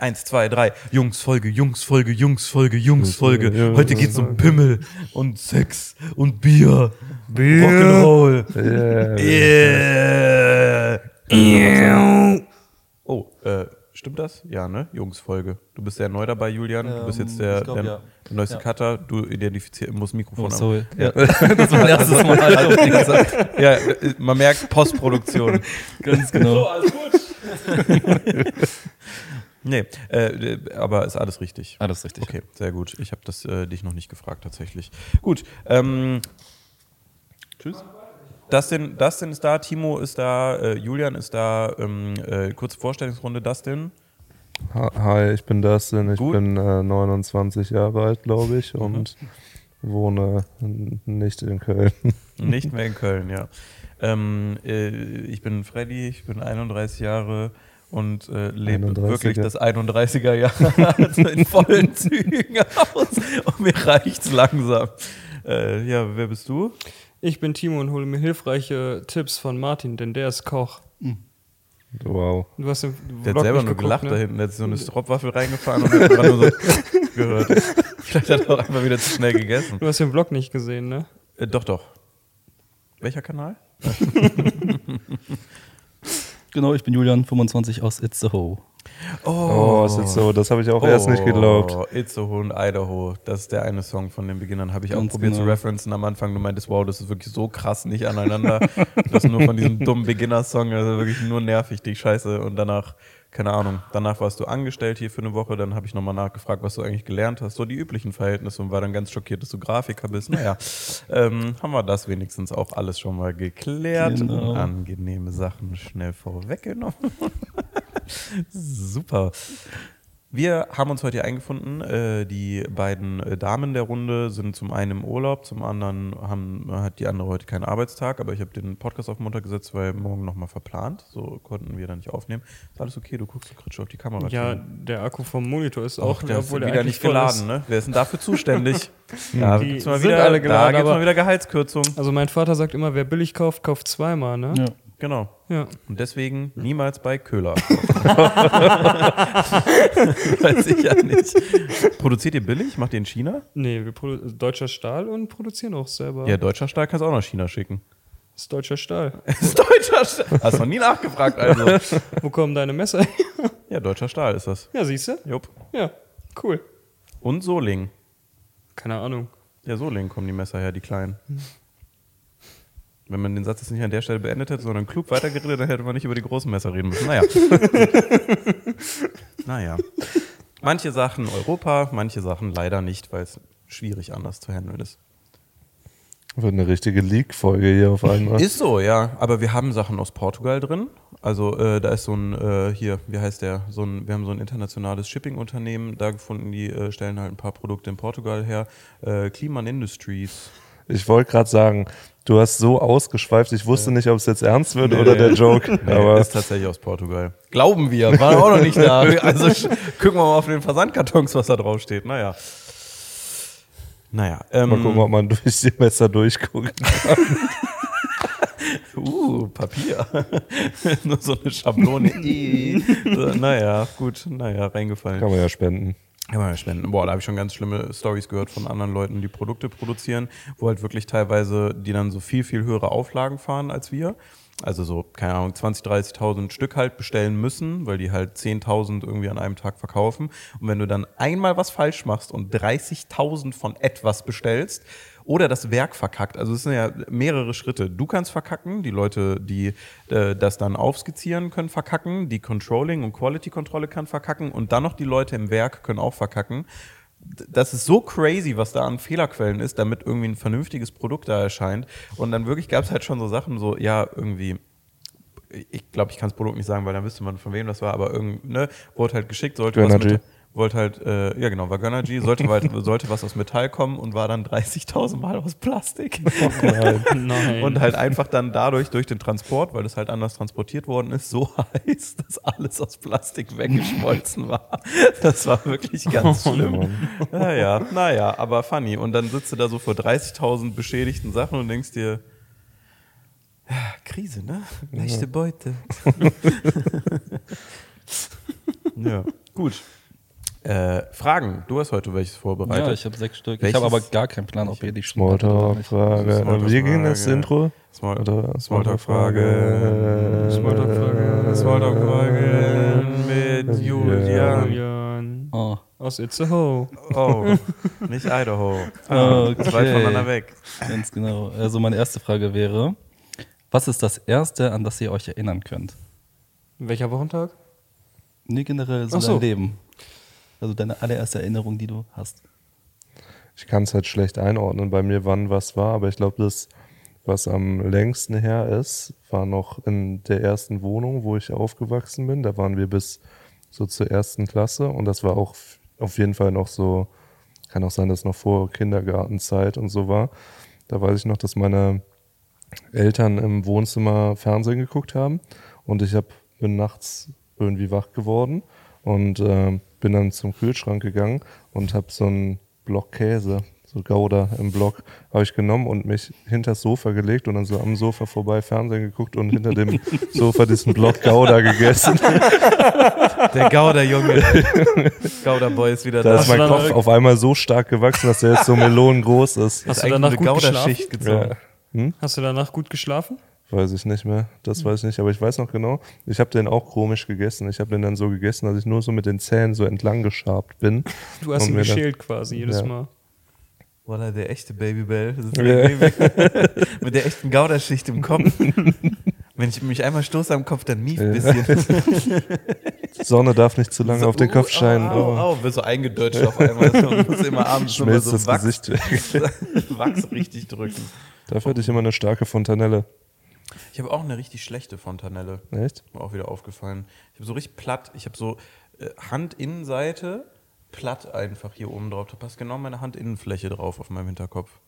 Eins, zwei, drei. Jungsfolge, Jungsfolge, Jungsfolge, Jungsfolge. Heute geht's um Pimmel und Sex und Bier. Bier. Rock'n'Roll. Yeah. Yeah. Oh, äh, stimmt das? Ja, ne? Jungsfolge. Du bist sehr neu dabei, Julian. Du bist jetzt Ähm, der, glaub, der, ja. der neueste Ja. Cutter. Du identifizierst, musst Mikrofon Oh, haben. sorry. Ja. das war erstes Mal, also, ja, man merkt Postproduktion. Ganz genau. Nee, äh, aber ist alles richtig. Alles richtig. Okay, sehr gut. Ich habe das äh, dich noch nicht gefragt tatsächlich. Gut. Ähm, Tschüss. Dustin, Dustin ist da, Timo ist da, äh, Julian ist da. Ähm, äh, kurze Vorstellungsrunde, Dustin. Hi, ich bin Dustin, ich Gut. bin äh, 29 Jahre alt, glaube ich, und wohne nicht in Köln. Nicht mehr in Köln, ja. Ähm, äh, ich bin Freddy, ich bin 31 Jahre und äh, lebe 31er. wirklich das 31er Jahr also in vollen Zügen aus. Und mir reicht's langsam. Äh, ja, wer bist du? Ich bin Timo und hole mir hilfreiche Tipps von Martin, denn der ist Koch. Wow. Du hast den Der hat selber nur geguckt, gelacht ne? da hinten. Der hat so eine Stropwaffel reingefahren und hat nur so gehört. Vielleicht hat er auch einfach wieder zu schnell gegessen. Du hast den Vlog nicht gesehen, ne? Äh, doch, doch. Welcher Kanal? Genau, ich bin Julian, 25 aus Itzehoe. Oh, ist jetzt so, das habe ich auch erst nicht geglaubt. Oh, Itzehoe und Idaho. Das ist der eine Song von den Beginnern. Habe ich auch Ganz probiert zu genau. referenzen am Anfang. Du meintest, wow, das ist wirklich so krass nicht aneinander. das ist nur von diesem dummen Beginner-Song. Also wirklich nur nervig, die Scheiße. Und danach, keine Ahnung, danach warst du angestellt hier für eine Woche. Dann habe ich nochmal nachgefragt, was du eigentlich gelernt hast. So die üblichen Verhältnisse und war dann ganz schockiert, dass du Grafiker bist. Naja, ähm, haben wir das wenigstens auch alles schon mal geklärt. Genau. Angenehme Sachen schnell vorweggenommen. Super. Wir haben uns heute hier eingefunden. Äh, die beiden äh, Damen der Runde sind zum einen im Urlaub, zum anderen haben, hat die andere heute keinen Arbeitstag, aber ich habe den Podcast auf Montag gesetzt, weil morgen nochmal verplant. So konnten wir dann nicht aufnehmen. Ist alles okay, du guckst so kritisch auf die Kamera. Ja, Timo. der Akku vom Monitor ist Och, auch, der ist obwohl wieder der nicht geladen, ist. ne? Wer ist denn dafür zuständig? da Die gibt's mal sind wieder, alle da geladen, gibt's mal wieder Gehaltskürzung. Also mein Vater sagt immer, wer billig kauft, kauft zweimal, ne? Ja. Genau. Ja. Und deswegen niemals bei Köhler. Weiß ich ja nicht. Produziert ihr billig? Macht ihr in China? Nee, wir produ deutscher Stahl und produzieren auch selber. Ja, deutscher Stahl kannst du auch nach China schicken. Das ist deutscher Stahl. Das ist deutscher Stahl. Hast du noch nie nachgefragt, also. Wo kommen deine Messer her? Ja, deutscher Stahl ist das. Ja, siehst du? Jupp. Ja, cool. Und Soling. Keine Ahnung. Ja, Soling kommen die Messer her, die kleinen. Wenn man den Satz jetzt nicht an der Stelle beendet hätte, sondern klug weitergeredet, dann hätte man nicht über die großen Messer reden müssen. Naja. naja. Manche Sachen Europa, manche Sachen leider nicht, weil es schwierig anders zu handeln ist. Wird eine richtige Leak-Folge hier auf einmal. Ist so, ja. Aber wir haben Sachen aus Portugal drin. Also äh, da ist so ein, äh, hier, wie heißt der? So ein, wir haben so ein internationales Shipping-Unternehmen da gefunden, die äh, stellen halt ein paar Produkte in Portugal her. Äh, Kliman Industries. Ich wollte gerade sagen, du hast so ausgeschweift, ich wusste nicht, ob es jetzt ernst wird oder der Joke. Nee, aber ist tatsächlich aus Portugal. Glauben wir, waren auch noch nicht da. Also gucken wir mal auf den Versandkartons, was da drauf steht. Naja. Naja. Ähm, mal gucken, ob man durch die Messer durchguckt. Uh, Papier. Nur so eine Schablone. so, naja, gut, naja, reingefallen. Kann man ja spenden. Ja spenden. Boah, da habe ich schon ganz schlimme Stories gehört von anderen Leuten, die Produkte produzieren, wo halt wirklich teilweise die dann so viel, viel höhere Auflagen fahren als wir. Also so, keine Ahnung, 20.000, 30.000 Stück halt bestellen müssen, weil die halt 10.000 irgendwie an einem Tag verkaufen. Und wenn du dann einmal was falsch machst und 30.000 von etwas bestellst oder das Werk verkackt, also es sind ja mehrere Schritte. Du kannst verkacken, die Leute, die äh, das dann aufskizzieren, können verkacken, die Controlling und Quality-Kontrolle kann verkacken und dann noch die Leute im Werk können auch verkacken das ist so crazy, was da an Fehlerquellen ist, damit irgendwie ein vernünftiges Produkt da erscheint. Und dann wirklich gab es halt schon so Sachen, so, ja, irgendwie, ich glaube, ich kann das Produkt nicht sagen, weil dann wüsste man, von wem das war, aber irgendwie, ne, wurde halt geschickt, sollte was Gönnergy. mit, wollte halt, äh, ja genau, war Gönnergy, sollte, halt, sollte was aus Metall kommen und war dann 30.000 Mal aus Plastik. Nein. Und halt einfach dann dadurch, durch den Transport, weil es halt anders transportiert worden ist, so heiß, dass alles aus Plastik weggeschmolzen war. Das war wirklich ganz schlimm. Naja, naja, aber funny. Und dann sitzt du da so vor 30.000 beschädigten Sachen und denkst dir, ja, Krise, ne? Leichte Beute. ja, Gut. Äh, Fragen. Du hast heute welches vorbereitet. Ja, ich habe sechs Stück. Welches? Ich habe aber gar keinen Plan, ob ihr die. Smalltalk-Frage. Smalltalk-Frage. Wie ging das Intro? Smalltalk-Frage. Smalltalk-Frage. Smalltalk-Frage mit Julian. Julian. Oh. Aus Itzehoe. Oh, nicht Idaho. Ah, Okay. Ist weit voneinander weg. Ganz genau. Also meine erste Frage wäre, was ist das Erste, an das ihr euch erinnern könnt? Welcher Wochentag? Nee, generell so Ach so. dein Leben. Also deine allererste Erinnerung, die du hast. Ich kann es halt schlecht einordnen bei mir, wann was war, aber ich glaube, das, was am längsten her ist, war noch in der ersten Wohnung, wo ich aufgewachsen bin. Da waren wir bis so zur ersten Klasse und das war auch auf jeden Fall noch so, kann auch sein, dass noch vor Kindergartenzeit und so war. Da weiß ich noch, dass meine Eltern im Wohnzimmer Fernsehen geguckt haben und ich hab, bin nachts irgendwie wach geworden und äh, bin dann zum Kühlschrank gegangen und habe so einen Block Käse, so Gouda im Block, habe ich genommen und mich hinter das Sofa gelegt und dann so am Sofa vorbei Fernsehen geguckt und hinter dem Sofa diesen Block Gouda gegessen. Der Gauder-Junge. Gauder-Boy ist wieder Da da. ist mein Kopf auf einmal so stark gewachsen, dass der jetzt so melonengroß ist. Hast Ist du danach eine gut gezogen. Ja. Hast du danach gut geschlafen? Weiß ich nicht mehr. Das weiß ich nicht, aber ich weiß noch genau. Ich habe den auch komisch gegessen. Ich habe den dann so gegessen, dass ich nur so mit den Zähnen so entlang geschabt bin. Du hast ihn geschält quasi jedes Ja. Mal. Voila, der echte Babybell. Das ist Ja. der Baby- Mit der echten Gauderschicht im Kopf. Wenn ich mich einmal stoße am Kopf, dann mief ein Ja. bisschen. Die Sonne darf nicht zu lange So, auf den Kopf uh, scheinen. Au, Oh, au, wird so eingedeutscht auf einmal. Man muss immer abends schon mal schmilzt so das Wachs, Gesicht weg. Wachs richtig drücken. Dafür hatte ich immer eine starke Fontanelle. Ich habe auch eine richtig schlechte Fontanelle. Echt? Mir auch wieder aufgefallen. Ich habe so richtig platt, ich habe so äh, Handinnenseite platt einfach hier oben drauf. Da passt genau meine Handinnenfläche drauf auf meinem Hinterkopf.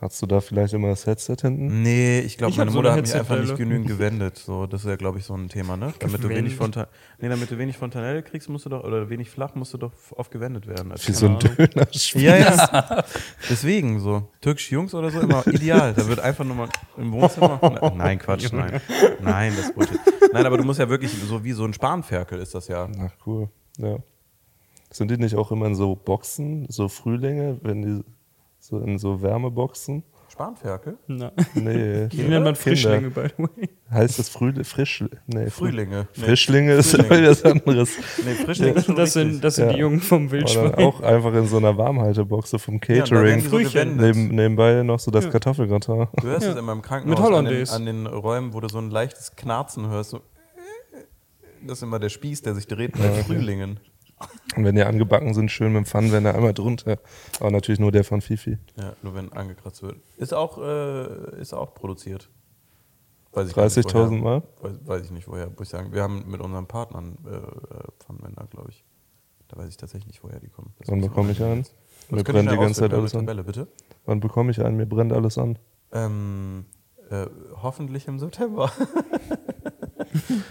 Hast du da vielleicht immer das Headset hinten? Nee, ich glaube, meine so Mutter eine hat mich einfach nicht genügend gewendet. So, das ist ja, glaube ich, so ein Thema, ne? Damit du wenig Gewendet. Fonta nee, damit du wenig Fontanelle kriegst, musst du doch, oder wenig flach, musst du doch oft gewendet werden. als Wie so ein. Döner. Ja, ja. Deswegen so. Türkische Jungs oder so, immer ideal. Da wird einfach nur mal im Wohnzimmer. Na- Nein, Quatsch, nein. Nein, das Bullshit. Nein, aber du musst ja wirklich, so wie so ein Spanferkel ist das ja. Ach, cool. Ja. Sind die nicht auch immer in so Boxen, so Frühlinge, wenn die so in so Wärmeboxen? Spanferkel? Na. Nee. Die nennt man Kinder. Frischlinge, by the way. Heißt das Frühling? Frisch, nee, Früh- Frühlinge. Nee, Frischlinge ist Frühlinge. was anderes. Nee, Frischlinge ist schon Das sind, das sind Ja. die Jungen vom Oder Wildschwein. auch einfach in so einer Warmhaltebox so vom Ja, Catering. die so. Neben, nebenbei noch so das Ja. Kartoffelgratin. Du hörst Ja. es immer im Krankenhaus Mit an den, an den Räumen, wo du so ein leichtes Knarzen hörst. So. Das ist immer der Spieß, der sich dreht bei Frühlingen. Und wenn die angebacken sind, schön mit dem Pfannenwender einmal drunter. Aber natürlich nur der von Fifi. Ja, nur wenn angekratzt wird. Ist auch, äh, ist auch produziert. Weiß ich gar nicht, 30.000 woher. Mal? Weiß, weiß ich nicht woher. Muss ich sagen. Wir haben mit unseren Partnern äh, äh, Pfannenwender, glaube ich. Da weiß ich tatsächlich nicht, woher die kommen. Das Wann bekomme ich einen? Mir brennt die ganze Zeit alles an. Tabelle, bitte. Wann bekomme ich einen? Mir brennt alles an. Ähm, äh, hoffentlich im September.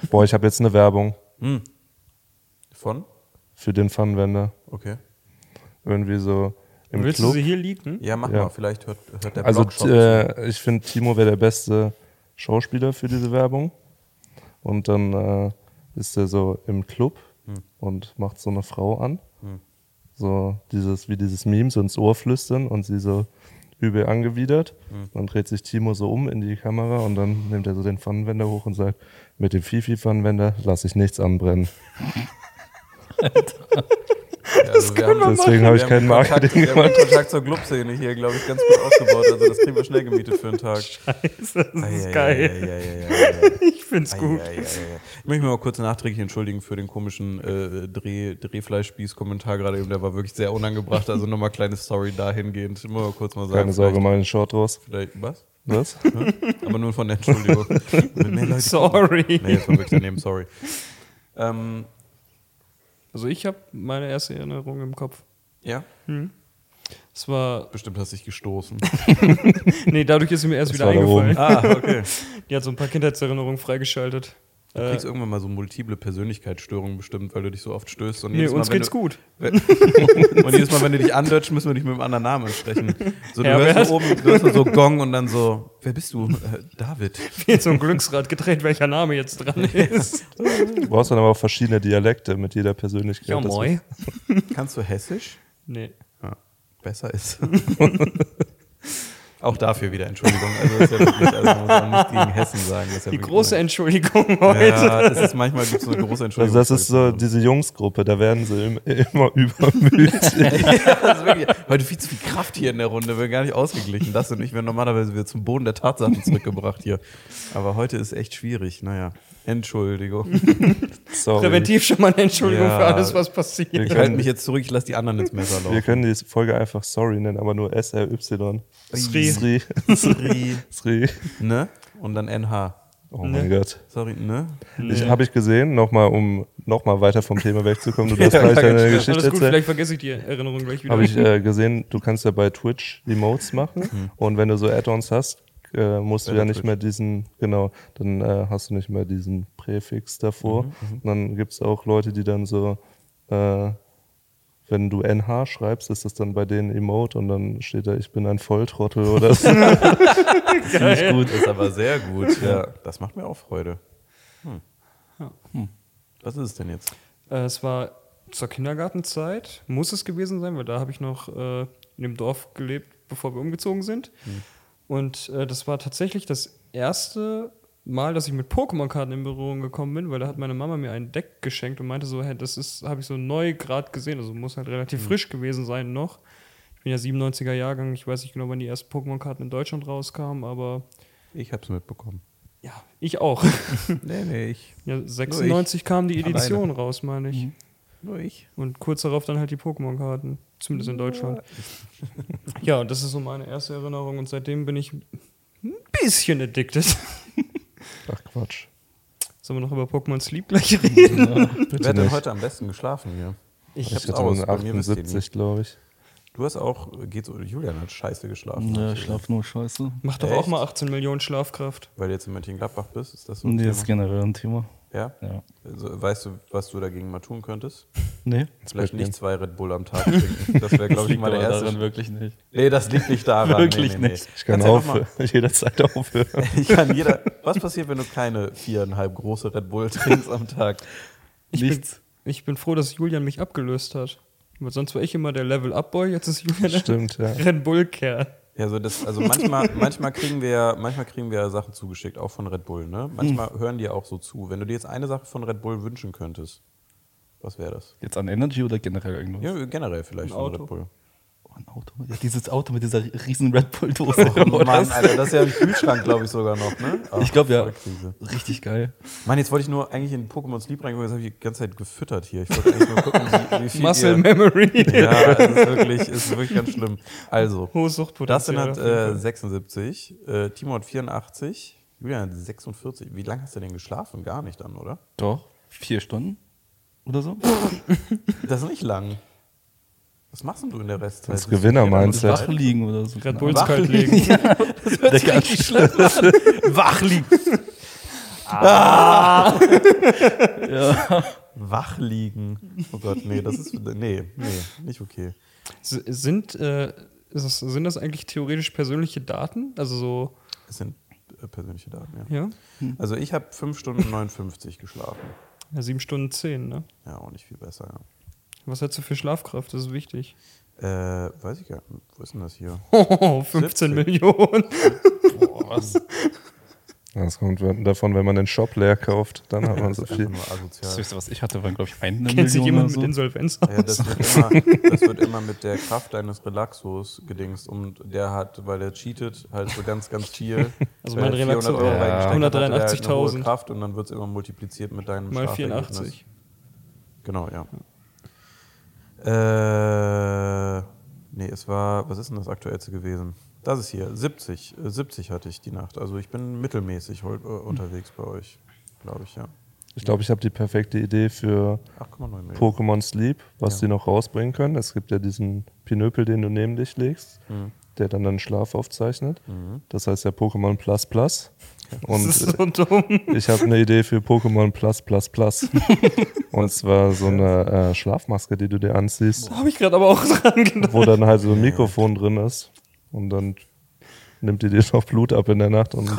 Boah, ich habe jetzt eine Werbung Hm. Von? Für den Pfannenwender. Okay. Irgendwie so im Willst Club. du sie hier liegen? Ja, mach Ja. mal. Vielleicht hört, hört der Also äh, ich finde, Timo wäre der beste Schauspieler für diese Werbung. Und dann äh, ist er so im Club Hm. und macht so eine Frau an. Hm. So dieses, wie dieses Meme, so ins Ohr flüstern und sie so übel angewidert. Hm. Dann dreht sich Timo so um in die Kamera und dann nimmt er so den Pfannenwender hoch und sagt, mit dem Fifi-Pfannenwender lasse ich nichts anbrennen. Ja, also Deswegen habe ich keinen Kontakt, Marketing Wir haben den gemacht. Kontakt zur Clubszene hier, glaube ich, ganz gut ausgebaut. Also das kriegen wir schnell gemietet für einen Tag. Scheiße, das ist ei, geil. ei, ei, ei, ei, ei. Ich find's Ei, gut. ei, ei, ei. Ich möchte mich mal kurz nachträglich entschuldigen für den komischen äh, Dreh, Drehfleischspieß-Kommentar gerade eben. Der war wirklich sehr unangebracht. Also nochmal kleine Story dahingehend. Muss mal kurz mal sagen. Keine Sorge, mal einen Short raus. Vielleicht, was? Was? Aber nur von der Entschuldigung. Sorry. gucken. Nee, das war wirklich daneben, sorry. Ähm, Also ich habe meine erste Erinnerung im Kopf. ja, Es war, bestimmt hast du dich gestoßen. nee, dadurch ist sie mir erst Das wieder eingefallen. ah, okay. Die hat so ein paar Kindheitserinnerungen freigeschaltet. Du Äh, kriegst irgendwann mal so multiple Persönlichkeitsstörungen bestimmt, weil du dich so oft stößt. Und nee, jedes Mal, uns wenn geht's du, gut. Und jedes Mal, wenn du dich andeutscht, müssen wir dich mit einem anderen Namen ansprechen. So, du Herbert? hörst so oben, du hörst nur so Gong und dann so, wer bist du? Äh, David. Jetzt so ein Glücksrad gedreht, welcher Name jetzt dran ist. Du brauchst dann aber auch verschiedene Dialekte mit jeder Persönlichkeit. Ja, moi. Kannst du Hessisch? Nee. Ja, besser ist. Auch dafür wieder Entschuldigung. Also, das ist ja wirklich, also man muss auch nicht gegen Hessen sagen. Das ist ja Die große Entschuldigung heute. Ja, es ist manchmal gibt es so eine große Entschuldigung. Also das ist so diese Jungsgruppe, da werden sie im, immer übermütig. ja, das ist wirklich, heute viel zu viel Kraft hier in der Runde, wir gar nicht ausgeglichen. Das und ich werden normalerweise wieder zum Boden der Tatsachen zurückgebracht hier. Aber heute ist echt schwierig. Naja, Entschuldigung. Sorry. Präventiv schon mal eine Entschuldigung Ja. für alles, was passiert. Wir Ich halte mich jetzt zurück, ich lasse die anderen ins Messer Wir laufen. können die Folge einfach Sorry nennen, aber nur S-R-Y. Sri. Sri. Sri, Sri. ne? Und dann NH. Oh Ne. mein Gott. Sorry, ne? Ich habe ich gesehen, nochmal, um nochmal weiter vom Thema wegzukommen. Du darfst Ja, gleich deine. Geschichte Alles gut, erzählen. vielleicht vergesse ich die Erinnerung gleich wieder. Habe ich äh, gesehen, du kannst ja bei Twitch Emotes machen Mhm. und wenn du so Add-ons hast, äh, musst du ja nicht mehr diesen, genau, dann äh, hast du nicht mehr diesen Präfix davor. Mhm, Und dann gibt es auch Leute, die dann so, äh, wenn du NH schreibst, ist das dann bei denen Emote und dann steht da, ich bin ein Volltrottel oder so. Ziemlich gut, ist aber sehr gut. Ja, das macht mir auch Freude. Hm. Was ist es denn jetzt? Äh, es war zur Kindergartenzeit, muss es gewesen sein, weil da habe ich noch äh, in dem Dorf gelebt, bevor wir umgezogen sind. Und äh, das war tatsächlich das erste Mal, dass ich mit Pokémon-Karten in Berührung gekommen bin, weil da hat meine Mama mir ein Deck geschenkt und meinte so, hey, das ist, habe ich so neu gerade gesehen, also muss halt relativ frisch gewesen sein noch. Ich bin ja 97er Jahrgang, ich weiß nicht genau, wann die ersten Pokémon-Karten in Deutschland rauskamen, aber Ich hab's mitbekommen. ja, ich auch. Nee, nee, ich. ja, 96 kam die Alleine. Edition raus, meine ich. Nur ich. Und kurz darauf dann halt die Pokémon-Karten. Zumindest in Deutschland. Ja, und das ist so meine erste Erinnerung. Und seitdem bin ich ein bisschen addicted. Ach Quatsch. Sollen wir noch über Pokémon Sleep gleich reden? Wer Bitte hat denn heute am besten geschlafen hier? Ich, Ich hab's aus, eine bei mir wisst ihr 78, glaube ich. Du hast auch, geht so, Julian hat scheiße geschlafen. Ja, ich schlaf nur scheiße. mach doch Echt? auch mal 18 Millionen Schlafkraft. Weil du jetzt in Mönchengladbach bist, ist das so ein Nee, ist Thema? generell ein Thema. Ja? Ja. Also, weißt du, was du dagegen mal tun könntest? Nee. Vielleicht nicht zwei Red Bull am Tag trinken. Das wäre, glaube ich, meine erste. daran wirklich nicht. Nee, das liegt nicht daran. Wirklich nee, nee, nee. nicht. Ich kann aufhören, jederzeit aufhören. Ich kann jeder. Was passiert, wenn du keine viereinhalb große Red Bull trinkst am Tag? Ich Nichts. Bin, ich bin froh, dass Julian mich abgelöst hat. Weil sonst war ich immer der Level-Up-Boy, jetzt ist Julian der Stimmt, ja. Red Bull-Kerl. Ja, so das, also manchmal, manchmal kriegen wir ja, manchmal kriegen wir ja Sachen zugeschickt, auch von Red Bull, ne? Manchmal hören die auch so zu. Wenn du dir jetzt eine Sache von Red Bull wünschen könntest, was wäre das? Jetzt an Energy oder generell irgendwas? Ja, generell vielleicht Ein von Auto. Red Bull. Oh, ein Auto. Ja, dieses Auto mit dieser riesen Red Bull-Dose. Oh Mann, Alter, das ist ja ein Kühlschrank, glaube ich, sogar noch, ne? Ach, Ich glaube ja. Richtig geil. Mann, jetzt wollte ich nur eigentlich in Pokémon Sleep reingucken, jetzt habe ich die ganze Zeit gefüttert hier. Ich wollte eigentlich nur gucken, wie, wie viel Muscle ihr, Memory. Ja, es ist wirklich, es ist wirklich ganz schlimm. Also, Hohes Suchtpotenzial. Dustin hat äh, Fall. 76, äh, Timo hat 84, Julian hat 46. Wie lange hast du denn geschlafen? Gar nicht dann, oder? Doch. Vier Stunden oder so? Das ist nicht lang. Was machst denn du in der Restzeit? Das Gewinner-Mindset. Wach liegen oder so. Red Bulls kalt liegen. legen. Das hört sich richtig schlimm an. Wach liegen. Ja. Wach liegen. Oh Gott, nee, das ist. Nee, nee, nicht okay. S- Sind, äh, ist das, sind das eigentlich theoretisch persönliche Daten? Also so, Es sind äh, persönliche Daten, ja. ja? Also ich habe 5 Stunden 59 geschlafen. ja 7 Stunden 10, ne? Ja, auch nicht viel besser, ja. Was hast du für Schlafkraft? Das ist wichtig. Äh, weiß ich gar nicht. Wo ist denn das hier? Oh, 15 70. Millionen. Boah, was? Das kommt davon, wenn man den Shop leer kauft, dann hat man so Das ist viel. Das höchste, was ich hatte, waren, glaube ich, eine Kennt sich Million jemand oder so. mit Insolvenz Ja, aus? das wird, immer, das wird immer mit der Kraft deines Relaxos gedingst. Und der hat, weil er cheatet, halt so ganz, ganz viel. Also mein 400 Relaxo, Euro ja, reingesteckt hat, hatte der halt eine hohe 183.000. Kraft und dann wird es immer multipliziert mit deinem Mal Schlafergebnis. 84. Genau, ja. Äh, nee, es war, was ist denn das aktuellste gewesen? Das ist hier, 70. Äh, 70 hatte ich die Nacht. Also ich bin mittelmäßig äh, unterwegs bei euch, glaube ich, ja. Ich glaube, ich habe die perfekte Idee für 8,9 Millionen. Pokémon Sleep, was Ja. die noch rausbringen können. Es gibt ja diesen Pinöpel, den du neben dich legst. Mhm. der dann einen Schlaf aufzeichnet. Das heißt ja Pokémon Plus Plus. Und das ist so dumm. ich habe eine Idee für Pokémon Plus Plus Plus. Und zwar so eine äh, Schlafmaske, die du dir anziehst, Habe ich gerade aber auch dran gedacht. wo dann halt so ein Mikrofon drin ist. Und dann nimmt die dir noch Blut ab in der Nacht. Und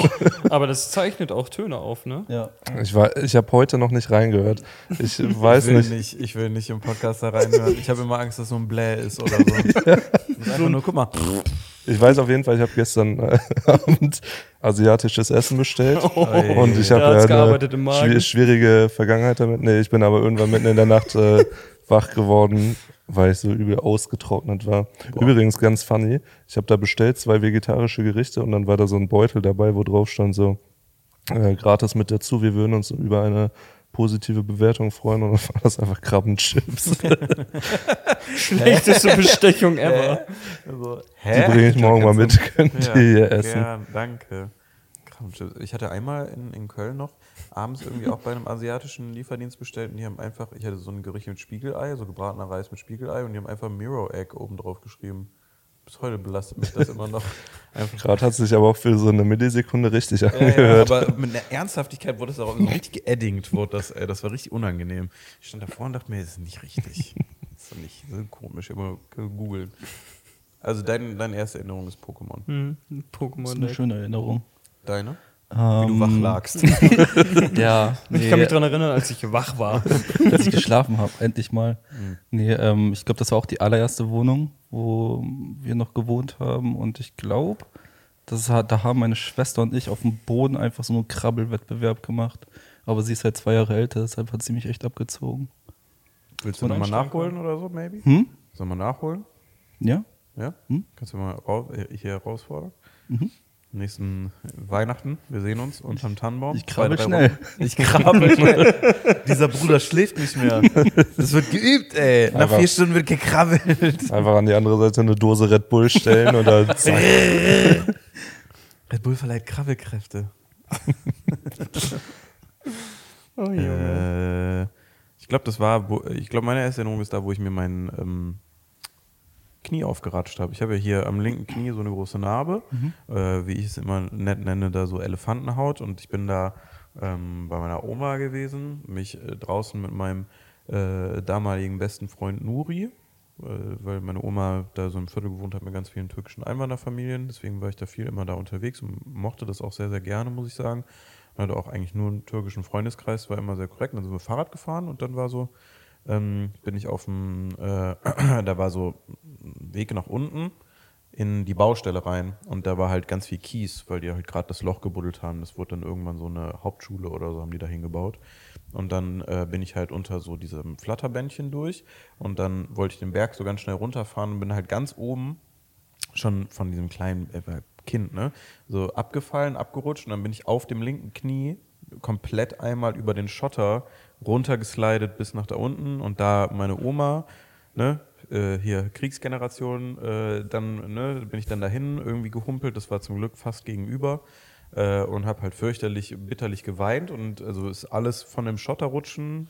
Aber das zeichnet auch Töne auf, ne? Ja. ich, war- ich habe heute noch nicht reingehört. Ich weiß ich will nicht. nicht. Ich will nicht im Podcast da reinhören. Ich habe immer Angst, dass so ein Bläh ist oder so. Ist einfach nur, guck mal. Ich weiß auf jeden Fall, ich habe gestern äh, Abend asiatisches Essen bestellt. Ey. Und ich habe ja eine schwierige Vergangenheit damit. Nee, ich bin aber irgendwann mitten in der Nacht äh, wach geworden, weil ich so übel ausgetrocknet war. Übrigens ganz funny, ich habe da bestellt zwei vegetarische Gerichte und dann war da so ein Beutel dabei, wo drauf stand so äh, gratis mit dazu, wir würden uns über eine positive Bewertung freuen und dann war das einfach Krabbenchips. Schlechteste Bestechung ever. Also, Die bringe ich morgen mal mit, könnt ihr hier essen. Gern, danke. Krabbenchips. Ich hatte einmal in, in Köln noch abends irgendwie auch bei einem asiatischen Lieferdienst bestellt und die haben einfach, ich hatte so ein Gericht mit Spiegelei, so gebratener Reis mit Spiegelei und die haben einfach Mirror Egg oben drauf geschrieben. Bis heute belastet mich das immer noch. Gerade hat sich aber auch für so eine Millisekunde richtig Ja, ja, angehört. aber mit einer Ernsthaftigkeit wurde das auch so richtig geeddingt, wurde das, ey, das war richtig unangenehm. Ich stand davor und dachte mir, das ist nicht richtig. Das ist doch nicht, das ist komisch, immer googeln. Also dein, deine erste Erinnerung ist Pokémon. Hm, Das ist Pokémon. eine schöne Erinnerung. Deine? Wie Ähm, du wach lagst. Ja, Ich kann mich daran erinnern, als ich wach war. als ich geschlafen habe, endlich mal. Nee, ähm, ich glaube, das war auch die allererste Wohnung, wo wir noch gewohnt haben. Und ich glaube, da haben meine Schwester und ich auf dem Boden einfach so einen Krabbelwettbewerb gemacht. Aber sie ist halt zwei Jahre älter, deshalb hat sie mich echt abgezogen. Willst du nochmal nachholen oder so, maybe? Hm? Sollen wir nachholen? Ja? Ja? Hm? Kannst du mal raus, äh, hier herausfordern? Nächsten Weihnachten, wir sehen uns unterm Tannenbaum. Ich krabbel schnell. Wochen. Ich krabbel schnell. Dieser Bruder schläft nicht mehr. Das wird geübt, ey. Nach Einfach- vier Stunden wird gekrabbelt. Einfach an die andere Seite eine Dose Red Bull stellen oder. Red Bull verleiht Krabbelkräfte. Oh, Junge. Äh, ich glaube, das war, ich glaube, meine erste Erinnerung ist da, wo ich mir mein ähm, Knie aufgeratscht habe. Ich habe ja hier am linken Knie so eine große Narbe, äh, wie ich es immer nett nenne, da so Elefantenhaut. Und ich bin da ähm, bei meiner Oma gewesen, mich äh, draußen mit meinem äh, damaligen besten Freund Nuri, äh, weil meine Oma da so im Viertel gewohnt hat mit ganz vielen türkischen Einwanderfamilien. Deswegen war ich da viel immer da unterwegs und mochte das auch sehr, sehr gerne, muss ich sagen. Und hatte auch eigentlich nur einen türkischen Freundeskreis, war immer sehr korrekt. Dann sind wir Fahrrad gefahren und dann war so, ähm, bin ich auf dem, äh, da war so ein Weg nach unten in die Baustelle rein und da war halt ganz viel Kies, weil die halt gerade das Loch gebuddelt haben. Das wurde dann irgendwann so eine Hauptschule oder so haben die da hingebaut. Und dann äh, bin ich halt unter so diesem Flatterbändchen durch und dann wollte ich den Berg so ganz schnell runterfahren und bin halt ganz oben schon von diesem kleinen äh, Kind, ne, so abgefallen, abgerutscht und dann bin ich auf dem linken Knie komplett einmal über den Schotter runtergeslidet bis nach da unten und da meine Oma, ne, äh, hier Kriegsgeneration, äh, dann ne, bin ich dann dahin irgendwie gehumpelt, das war zum Glück fast gegenüber äh, und habe halt fürchterlich, bitterlich geweint und also ist alles von dem Schotterrutschen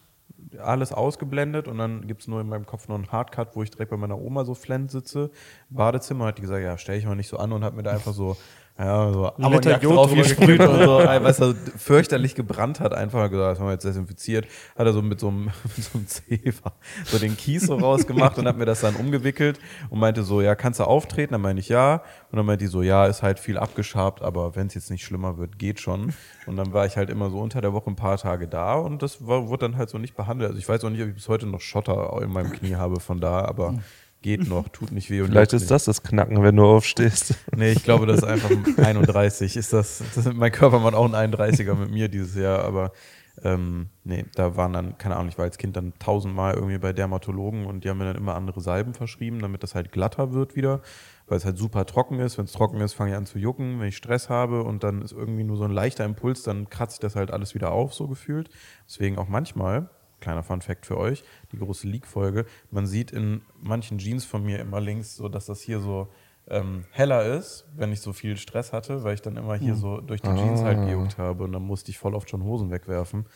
alles ausgeblendet und dann gibt es nur in meinem Kopf noch einen Hardcut, wo ich direkt bei meiner Oma so flend sitze. Badezimmer hat die gesagt, ja, stell ich mal nicht so an und hat mir da einfach so, ja, so Ammoniak drauf gesprüht und so, was er fürchterlich gebrannt hat, einfach gesagt, das haben wir jetzt desinfiziert, hat er so mit so einem, mit so einem Zewa so den Kies so rausgemacht und hat mir das dann umgewickelt und meinte so, ja, kannst du auftreten? Dann meine ich ja. Und dann meinte die so, ja, ist halt viel abgeschabt, aber wenn es jetzt nicht schlimmer wird, geht schon. Und dann war ich halt immer so unter der Woche ein paar Tage da und das war, wurde dann halt so nicht behandelt. Also ich weiß auch nicht, ob ich bis heute noch Schotter in meinem Knie habe von da, aber geht noch, tut nicht weh. Und Vielleicht ist das das Knacken, wenn du aufstehst. Nee, ich glaube, das ist einfach ein 31. Ist das, das mein Körper macht auch ein 31er mit mir dieses Jahr, aber ähm, nee, da waren dann, keine Ahnung, ich war als Kind dann tausendmal irgendwie bei Dermatologen und die haben mir dann immer andere Salben verschrieben, damit das halt glatter wird wieder, weil es halt super trocken ist. Wenn es trocken ist, fange ich an zu jucken, wenn ich Stress habe und dann ist irgendwie nur so ein leichter Impuls, dann kratzt sich das halt alles wieder auf, so gefühlt. Deswegen auch manchmal, kleiner Fun Fact für euch, die große Leak-Folge, man sieht in manchen Jeans von mir immer links so, dass das hier so ähm, heller ist, wenn ich so viel Stress hatte, weil ich dann immer hier so durch die Jeans halt gejuckt habe und dann musste ich voll oft schon Hosen wegwerfen,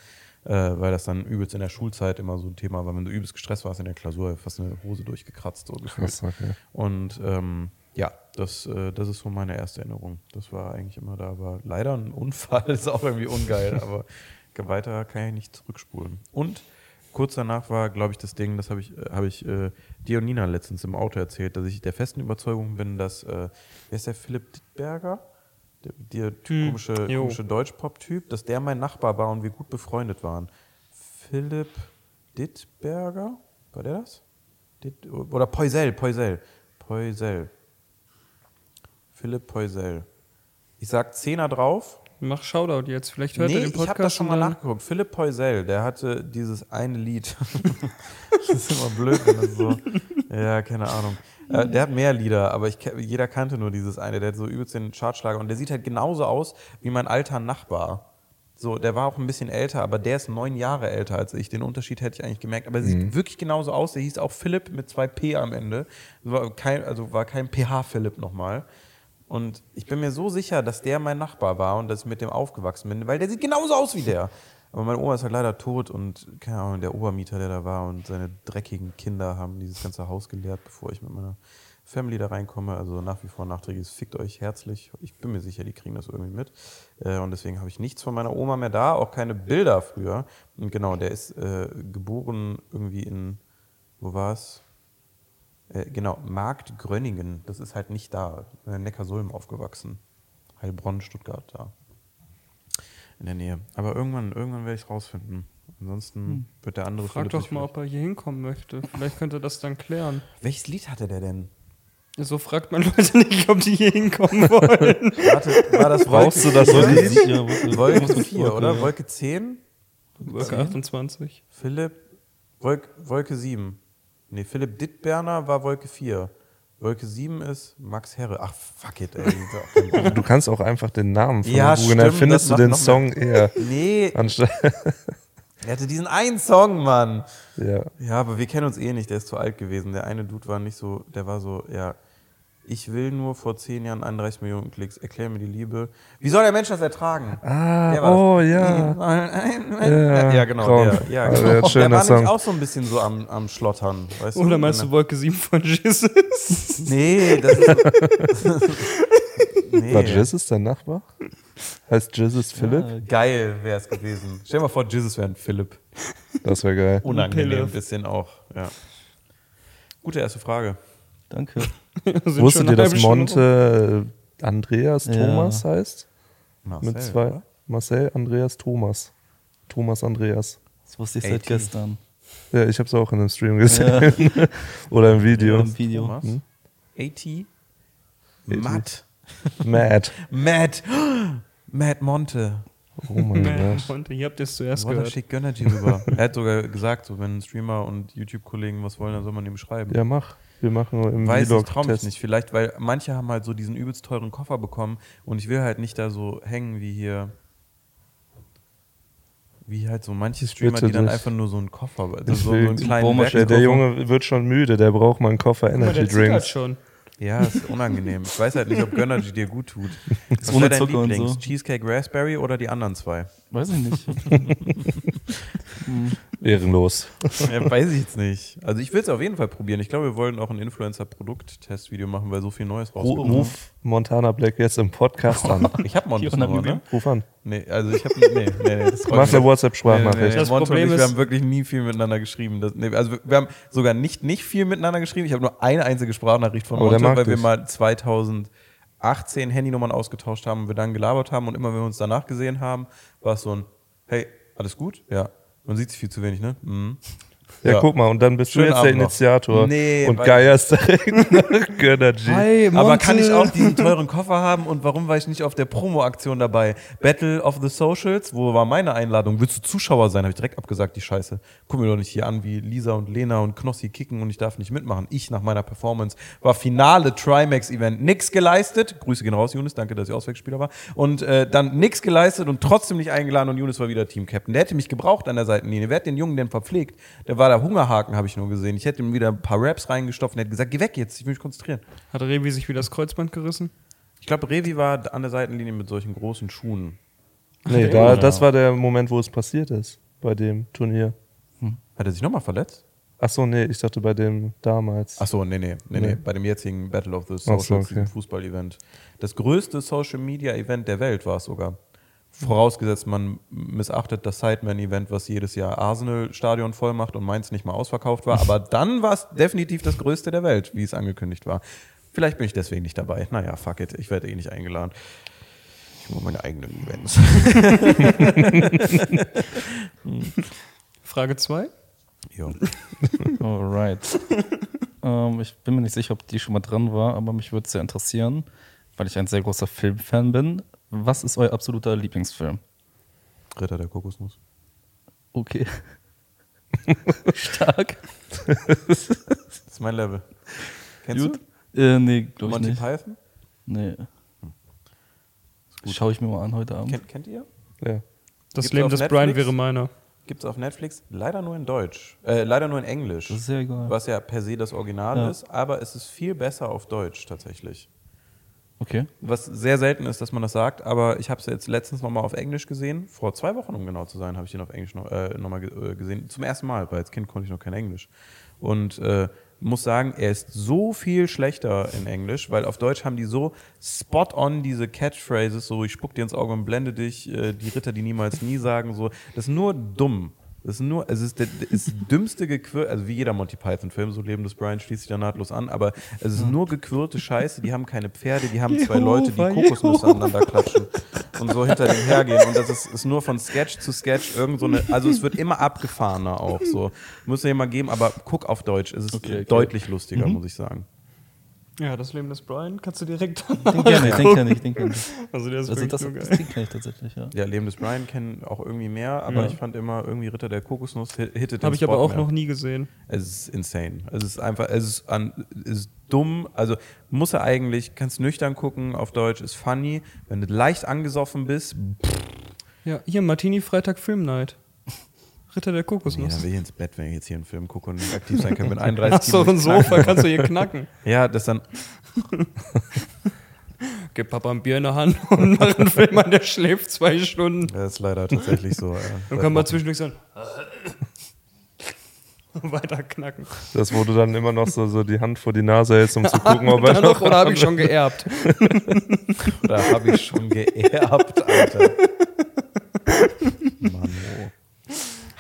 äh, weil das dann übelst in der Schulzeit immer so ein Thema war, wenn du übelst gestresst warst in der Klausur, fast eine Hose durchgekratzt so gefühlt. Okay. Und ähm, Ja, das, äh, das ist so meine erste Erinnerung. Das war eigentlich immer da, aber leider ein Unfall ist auch irgendwie ungeil, aber weiter kann ich nicht zurückspulen. Und kurz danach war, glaube ich, das Ding, das habe ich, äh, habe ich äh, dir und Nina letztens im Auto erzählt, dass ich der festen Überzeugung bin, dass, äh, wer ist der Philipp Dittberger? Der, der typ, Hm, komische, jo. komische Deutschpop-Typ, dass der mein Nachbar war und wir gut befreundet waren. Philipp Dittberger? War der das? Ditt, oder Poisel, Poisel. Poisel. Philipp Poisel. Ich sag Zehner drauf. Mach Shoutout jetzt. Vielleicht hört nee, er den Podcast. ich habe das schon mal nachgeguckt. Philipp Poisel, der hatte dieses eine Lied. das ist immer blöd, wenn das so. Ja, keine Ahnung. Äh, der hat mehr Lieder, aber ich, jeder kannte nur dieses eine. Der hat so übelst den Chartschlager und der sieht halt genauso aus wie mein alter Nachbar. So, der war auch ein bisschen älter, aber der ist neun Jahre älter als ich. Den Unterschied hätte ich eigentlich gemerkt. Aber er sieht wirklich genauso aus. Der hieß auch Philipp mit zwei P am Ende. War kein, also war kein PH-Philipp nochmal. Und ich bin mir so sicher, dass der mein Nachbar war und dass ich mit dem aufgewachsen bin, weil der sieht genauso aus wie der. Aber meine Oma ist halt leider tot und keine Ahnung, der Obermieter, der da war und seine dreckigen Kinder haben dieses ganze Haus geleert, bevor ich mit meiner Family da reinkomme. Also nach wie vor nachträgliches Fickt euch herzlich. Ich bin mir sicher, die kriegen das irgendwie mit. Äh, und deswegen habe ich nichts von meiner Oma mehr da, auch keine Bilder früher. Und genau, der ist äh, geboren irgendwie in, wo war es? Äh, genau, Markt Gröningen, das ist halt nicht da. Äh, Neckarsulm aufgewachsen. Heilbronn, Stuttgart, da. In der Nähe. Aber irgendwann, irgendwann werde ich es rausfinden. Ansonsten wird der andere Frag Philipp doch mal, vielleicht- ob er hier hinkommen möchte. Vielleicht könnte er das dann klären. Welches Lied hatte der denn? So fragt man Leute nicht, ob die hier hinkommen wollen. Warte, war das Brauchst du Wolke das so 4? Lied? Ja, Wolke- Wolke muss mit 4, oder? Wolke 10? Wolke 28. Philipp, Wolk, Wolke 7. Nee, Philipp Dittberner war Wolke 4. Wolke 7 ist Max Herre. Ach, fuck it, ey. Du kannst auch einfach den Namen von Ja, googeln, dann findest du den Song eher. nee, Anstatt, er hatte diesen einen Song, Mann. ja. Ja, aber wir kennen uns eh nicht, der ist zu alt gewesen. Der eine Dude war nicht so, der war so, ja, ich will nur vor 10 Jahren 31 Millionen Klicks, erklär mir die Liebe. Wie soll der Mensch das ertragen? Ah, Der war das. oh ja. Ja, ja genau, Traum. der, ja, Also, genau. der hat der war Song. nämlich auch so ein bisschen so am, am Schlottern, weißt du? Oder meinst du Wolke 7 von Jesus? Nee, das ist. nee. War Jesus dein Nachbar? Heißt Jesus Philipp? Ja, Geil wäre es gewesen. Stell dir mal vor, Jesus wäre ein Philipp. Das wäre geil. Unangenehm ein bisschen auch, ja. Gute erste Frage. Danke. Wusstet ihr, dass. Monte äh, Andreas Ja. Thomas heißt? Marcel, Mit zwei. oder? Marcel Andreas Thomas. Thomas Andreas. Das wusste ich seit 18. gestern. Ja, ich habe es auch in einem Stream gesehen. Oder im Video. Im Video. Thomas. Hm? AT. Matt. Mad. Matt. Matt Monte. Oh mein Gott. ihr habt es zuerst Wonder gehört. schickt Gönnergy rüber. er hat sogar gesagt, so, wenn Streamer und YouTube-Kollegen was wollen, dann soll man ihm schreiben. Ja, mach. Wir machen nur im Weiß ich, traue mich Vlog-Test. nicht. Vielleicht, weil manche haben halt so diesen übelst teuren Koffer bekommen und ich will halt nicht da so hängen wie hier. Wie halt so manche Streamer, bitte die dann einfach nur so einen Koffer, also Ich so, so will einen kleinen Bohrmaschine- Der, der Werkskoffer. Junge wird schon müde, der braucht mal einen Koffer Energy der zittert Drinks. schon. Ja, ist unangenehm. Ich weiß halt nicht, ob Gönnergy dir gut tut. Was ohne dein Zucker und Lieblings? so. Cheesecake Raspberry oder die anderen zwei? Weiß ich nicht. Ehrenlos. Ja, weiß ich jetzt nicht. Also ich will es auf jeden Fall probieren. Ich glaube, wir wollen auch ein Influencer-Produkt-Testvideo machen, weil so viel Neues rauskommt. Ruf Montana Black jetzt im Podcast an. Ich habe unangenehm. ne? Ruf an. Nee, also ich habe nee, nee, nee, das Mach eine WhatsApp-Sprachnachricht. Das Monte Problem ich, ist- wir haben wirklich nie viel miteinander geschrieben. Das, nee, also wir, wir haben sogar nicht, nicht viel miteinander geschrieben. Ich habe nur eine einzige Sprachnachricht von mag weil wir dich. mal 2018 Handynummern ausgetauscht haben und wir dann gelabert haben und immer wenn wir uns danach gesehen haben, war es so ein, hey, alles gut? Ja. Man sieht sich viel zu wenig, ne? Mhm. Ja, guck mal, und dann bist Schönen du jetzt der Abend noch. Initiator Nee, und geierst direkt nach Gönnergy. Hi, Aber kann ich Monte. auch diesen teuren Koffer haben und warum war ich nicht auf der Promo-Aktion dabei? Battle of the Socials, wo war meine Einladung? Willst du Zuschauer sein? Habe ich direkt abgesagt, die Scheiße. Guck mir doch nicht hier an, wie Lisa und Lena und Knossi kicken und ich darf nicht mitmachen. Ich nach meiner Performance war Finale Trimax-Event. Nix geleistet. Grüße gehen raus, Younes. Danke, dass ich Auswechselspieler war. Und äh, dann nix geleistet und trotzdem nicht eingeladen und Younes war wieder Team-Captain. Der hätte mich gebraucht an der Seitenlinie. Wer hat den Jungen denn verpflegt? Der war da Hungerhaken, habe ich nur gesehen. Ich hätte ihm wieder ein paar Raps reingestopft und hätte gesagt, geh weg jetzt, ich will mich konzentrieren. Hat Revi sich wieder das Kreuzband gerissen? Ich glaube, Revi war an der Seitenlinie mit solchen großen Schuhen. Nee, da, das war der Moment, wo es passiert ist bei dem Turnier. Hat er sich nochmal verletzt? Achso, nee, ich dachte bei dem damals. Achso, nee, nee, nee, nee, Nee. bei dem jetzigen Battle of the so, Socials, okay. Fußball-Event. Das größte Social-Media-Event der Welt war es sogar. Vorausgesetzt, man missachtet das Sideman-Event, was jedes Jahr Arsenal-Stadion voll macht und Mainz nicht mal ausverkauft war. Aber dann war es definitiv das größte der Welt, wie es angekündigt war. Vielleicht bin ich deswegen nicht dabei. Naja, fuck it, ich werde eh nicht eingeladen. Ich mache meine eigenen Events. Frage 2. jo. Alright. ähm, ich bin mir nicht sicher, ob die schon mal dran war, aber mich würde es sehr interessieren, weil ich ein sehr großer Filmfan bin. Was ist euer absoluter Lieblingsfilm? Ritter der Kokosnuss. Okay. Stark. Das ist mein Level. Kennst Gut. Äh, nee, du? glaube ich Monty nicht. Python? Nee. Schaue ich mir mal an heute Abend. Kennt, kennt ihr? Ja. Das Gibt's Leben des Netflix? Brian wäre meiner. Gibt es auf Netflix, leider nur in Deutsch. Äh, leider nur in Englisch. Das ist ja egal. Was ja per se das Original Ja. ist, aber es ist viel besser auf Deutsch tatsächlich. Okay. Was sehr selten ist, dass man das sagt, aber ich habe es jetzt letztens nochmal auf Englisch gesehen. Vor zwei Wochen, um genau zu sein, habe ich den auf Englisch noch, äh, nochmal äh, gesehen. Zum ersten Mal, weil als Kind konnte ich noch kein Englisch. Und äh, muss sagen, er ist so viel schlechter in Englisch, weil auf Deutsch haben die so spot on diese Catchphrases, so ich spuck dir ins Auge und blende dich, äh, die Ritter, die niemals nie sagen, so. Das ist nur dumm. Das ist nur, es ist der, das dümmste Gequirl, also wie jeder Monty Python-Film, so Leben des Brian schließt sich da nahtlos an, aber es ist nur gequirlte Scheiße, die haben keine Pferde, die haben zwei Leute, die Kokosnüsse aneinander klatschen und so hinter dem hergehen. Und das ist, ist nur von Sketch zu Sketch irgend so eine, also es wird immer abgefahrener auch so. Muss ja mal geben, aber guck auf Deutsch, es ist Okay, okay. deutlich lustiger, muss ich sagen. Ja, das Leben des Brian kannst du direkt Den kenne ich, den kenne ich, den kenne ich. Also der ist Also wirklich das, das geil. Ding kenne ich tatsächlich, ja. Ja, Leben des Brian kennen auch irgendwie mehr, aber Ja. ich fand immer irgendwie Ritter der Kokosnuss hit- hittet den Habe ich aber auch mehr. noch nie gesehen. Es ist insane. Es ist einfach, es ist, an, es ist dumm. Also muss er eigentlich, kannst nüchtern gucken auf Deutsch, ist funny. Wenn du leicht angesoffen bist, Ja, hier Martini Freitag Film Night. Ritter der Kokosnuss. dann will ich ins Bett, wenn ich jetzt hier einen Film gucke und nicht aktiv sein kann. Mit 31 Hast du ein Sofa, kannst du hier knacken. Ja, das dann, Gib Papa ein Bier in der Hand und mach einen Film an, der schläft zwei Stunden. das ist leider tatsächlich so. Ja. Dann kann man zwischendurch sagen. Weiter knacken. Das, wo du dann immer noch so, so die Hand vor die Nase hältst, um zu gucken, ob er noch, oder habe ich schon geerbt? Da habe ich schon geerbt, Alter. Mann, oh.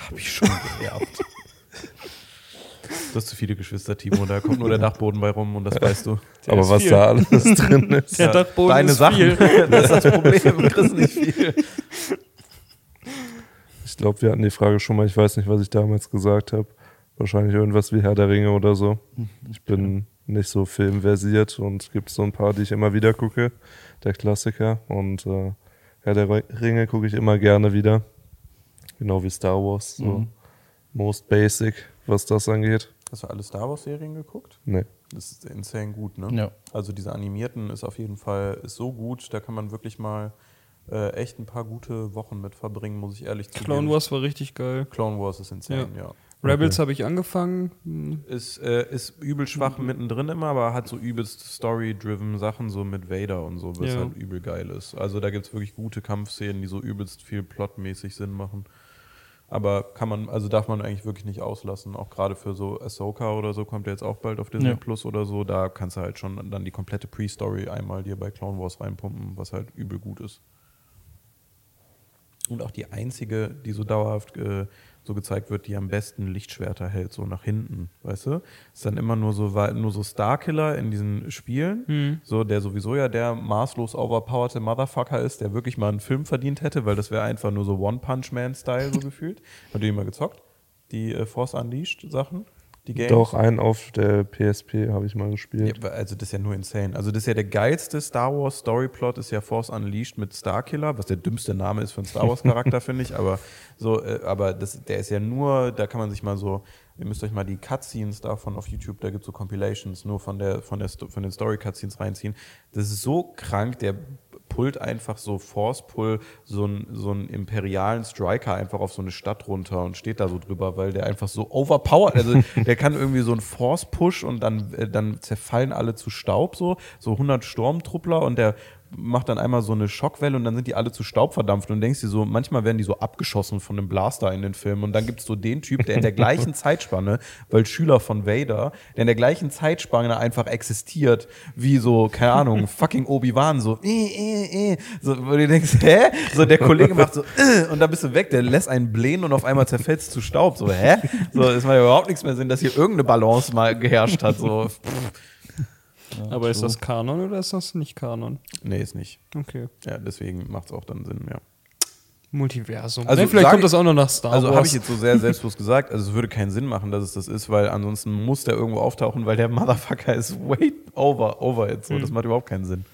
Habe ich schon geerbt. Du hast zu viele Geschwister, Timo. Da kommt nur der Dachboden bei rum und das weißt du. Aber ist was viel. da alles drin ist. Der Dachboden Deine ist Sachen. viel. Das ist das Problem. Du kriegst nicht viel. Ich glaube, wir hatten die Frage schon mal, ich weiß nicht, was ich damals gesagt habe. Wahrscheinlich irgendwas wie Herr der Ringe oder so. Ich bin nicht so filmversiert und es gibt so ein paar, die ich immer wieder gucke. Der Klassiker. Und äh, Herr der Ringe gucke ich immer gerne wieder. Genau wie Star Wars. So Mhm. most basic, was das angeht. Hast du alle Star Wars-Serien geguckt? Nee. Das ist insane gut, ne? Ja. Also diese animierten ist auf jeden Fall ist so gut, da kann man wirklich mal äh, echt ein paar gute Wochen mit verbringen, muss ich ehrlich zugeben. Clone Wars war richtig geil. Clone Wars ist insane, ja. Rebels habe ich angefangen. Hm, Ist, äh, ist übel schwach mittendrin immer, aber hat so übelst Story-driven Sachen, so mit Vader und so, was Ja. halt übel geil ist. Also da gibt es wirklich gute Kampfszenen, die so übelst viel plotmäßig Sinn machen. Aber kann man, also darf man eigentlich wirklich nicht auslassen. Auch gerade für so Ahsoka oder so kommt ja jetzt auch bald auf Disney Ja. Plus oder so. Da kannst du halt schon dann die komplette Pre-Story einmal dir bei Clone Wars reinpumpen, was halt übel gut ist. Und auch die einzige, die so dauerhaft äh, so gezeigt wird, die am besten Lichtschwerter hält, so nach hinten, weißt du? Ist dann immer nur so, nur so Starkiller in diesen Spielen, so der sowieso ja der maßlos overpowerte Motherfucker ist, der wirklich mal einen Film verdient hätte, weil das wäre einfach nur so One-Punch-Man-Style so gefühlt. Hat die mal gezockt? Die äh, Force Unleashed Sachen? Die Games? Doch, einen auf der PSP habe ich mal gespielt. Ja, also das ist ja nur insane. Also das ist ja der geilste Star Wars Storyplot ist ja Force Unleashed mit Starkiller, was der dümmste Name ist für einen Star Wars Charakter finde ich, aber so äh, aber das der ist ja nur, da kann man sich mal so ihr müsst euch mal die Cutscenes davon auf YouTube, da gibt es so Compilations nur von der von der von den Story Cutscenes reinziehen. Das ist so krank, der pullt einfach so Force Pull so einen so einen imperialen Striker einfach auf so eine Stadt runter und steht da so drüber, weil der einfach so overpowered, also der kann irgendwie so einen Force Push und dann äh, dann zerfallen alle zu Staub so, so 100 Sturmtruppler und der macht dann einmal so eine Schockwelle und dann sind die alle zu Staub verdampft und denkst dir so, manchmal werden die so abgeschossen von einem Blaster in den Filmen und dann gibt es so den Typ, der in der gleichen Zeitspanne, weil Schüler von Vader, der in der gleichen Zeitspanne einfach existiert, wie so, keine Ahnung, fucking Obi-Wan, so, äh, äh, äh, so, wo du denkst, hä? So, der Kollege macht so, äh, und dann bist du weg, der lässt einen blähen und auf einmal zerfällt es zu Staub, so, hä? So, es macht ja überhaupt nichts mehr Sinn, dass hier irgendeine Balance mal geherrscht hat, so, pff. Aber ist das Kanon oder ist das nicht Kanon? nee, ist nicht. Okay. Ja, deswegen macht es auch dann Sinn, ja. Multiversum. Also Ne, vielleicht kommt ich- das auch noch nach Star Also Wars. habe ich jetzt so sehr selbstbewusst gesagt, also es würde keinen Sinn machen, dass es das ist, weil ansonsten muss der irgendwo auftauchen, weil der Motherfucker ist way over, over jetzt so. Das macht überhaupt keinen Sinn.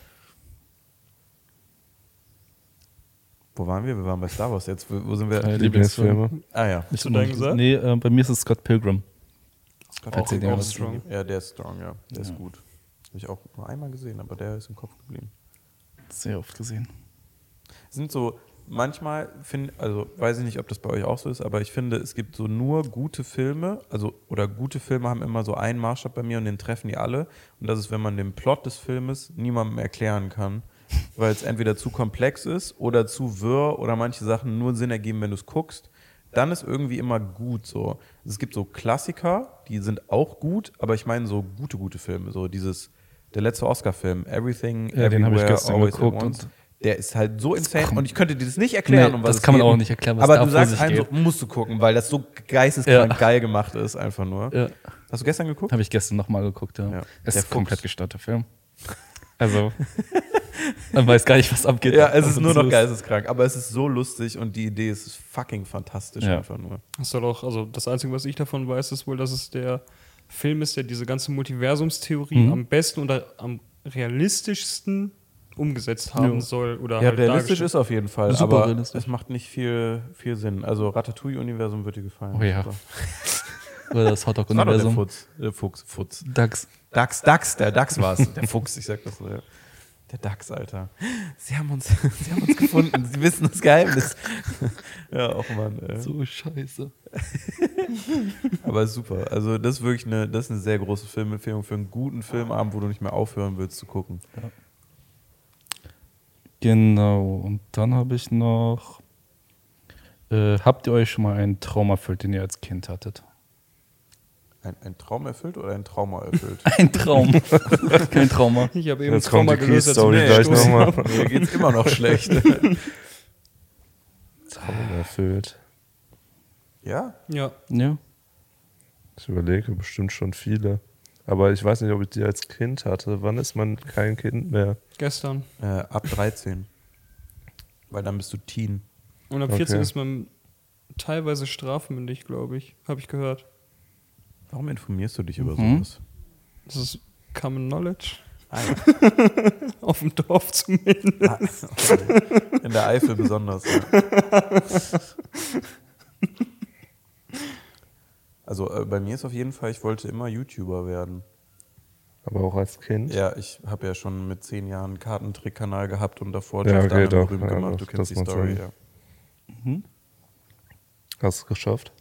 Wo waren wir? Wir waren bei Star Wars jetzt. Wo, wo sind wir? Äh, Lieblingsfilme. Ah ja. Hast du deinen gesagt? Nee, äh, bei mir ist es Scott Pilgrim. Scott Pilgrim. auch strong. Ja, der ist strong, ja. Der ist gut. Habe ich auch nur einmal gesehen, aber der ist im Kopf geblieben. Sehr oft gesehen. sind so, manchmal finde, also weiß ich nicht, ob das bei euch auch so ist, aber ich finde, es gibt so nur gute Filme, also oder gute Filme haben immer so einen Maßstab bei mir und den treffen die alle. Und das ist, wenn man den Plot des Filmes niemandem erklären kann, weil es entweder zu komplex ist oder zu wirr oder manche Sachen nur Sinn ergeben, wenn du es guckst. Dann ist irgendwie immer gut so. Es gibt so Klassiker, die sind auch gut, aber ich meine so gute, gute Filme. So dieses, der letzte Oscar-Film, Everything, Ja, den hab ich Everywhere, gestern geguckt Once. und- Der ist halt so insane und ich könnte dir das nicht erklären, Nee, um was das kann man geht. auch nicht erklären, was Aber da du sagst einem so, musst du gucken, weil das so geisteskrank Ja. geil gemacht ist, einfach nur. Ja. Hast du gestern geguckt? Habe ich gestern nochmal geguckt, ja. Ja. Es Der ist komplett Fuchs. gestörter Film. Also, man weiß gar nicht, was abgeht. Ja, es ist Also, nur noch geisteskrank, aber es ist so lustig und die Idee ist fucking fantastisch Ja. einfach nur. Das soll auch, also das Einzige, was ich davon weiß, ist wohl, dass es der Film ist, der diese ganze Multiversumstheorie Mhm. am besten oder am realistischsten umgesetzt haben Ja. soll. Oder Ja, halt realistisch ist auf jeden Fall, Super aber realistisch. es macht nicht viel, viel Sinn. Also Ratatouille-Universum wird dir gefallen. Oh ja. Oder das doch der Hotdog-Universum. Fuchs. Der Fuchs, Futz. Dax. Dachs, Dachs, der Dachs war es. Der Fuchs, ich sag das so. Ja. Der Dachs, Alter. Sie haben uns, sie haben uns gefunden. Sie wissen das Geheimnis. ja, auch Mann. Ey. So scheiße. Aber super. Also das ist wirklich eine, das ist eine sehr große Filmempfehlung für einen guten Filmabend, wo du nicht mehr aufhören willst zu gucken. Genau. Und dann habe ich noch. Äh, habt ihr euch schon mal einen Traum erfüllt, den ihr als Kind hattet? Ein, ein Traum erfüllt oder ein Trauma erfüllt? Ein Traum. Kein Trauma. Ich habe eben Jetzt das kommt Trauma die gelöst, ich gleich nochmal. habe. Mir geht's immer noch schlecht. Traum erfüllt. ja? Ja, Ja. Ich überlege bestimmt schon viele. Aber ich weiß nicht, ob ich die als Kind hatte. Wann ist man kein Kind mehr? gestern. Äh, ab 13. Weil dann bist du Teen. Und ab 14 Okay. ist man teilweise strafmündig, glaube ich. Habe ich gehört. Warum informierst du dich über Mhm. sowas? Das ist Common Knowledge. Ah, ja. Auf dem Dorf zumindest. Ah, okay. In der Eifel besonders. Ja. Also äh, bei mir ist auf jeden Fall, ich wollte immer YouTuber werden. Aber auch als Kind? Ja, ich habe ja schon mit zehn Jahren einen Kartentrick-Kanal gehabt und davor Ja, okay, doch. berühmt Ja, gemacht. Du das- kennst die Story, ja. Hast du es geschafft?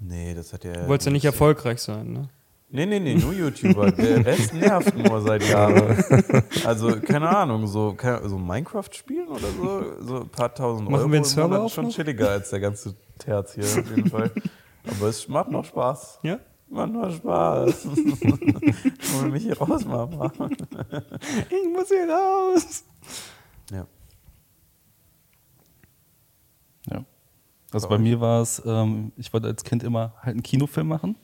Nee, das hat ja. Du wolltest ja nicht erfolgreich sein, ne? Nee, nee, nee, nur YouTuber. Der Rest nervt nur seit Jahren. Also, keine Ahnung, so, so Minecraft spielen oder so, so ein paar tausend Machen Euro wir einen Server ist schon noch? chilliger als der ganze Terz hier auf jeden Fall. Aber es macht noch Spaß. Ja? Macht noch Spaß. Hol mich hier raus, Mama. Ich muss hier raus. Ja. Also bei mir war es, ähm, ich wollte als Kind immer halt einen Kinofilm machen.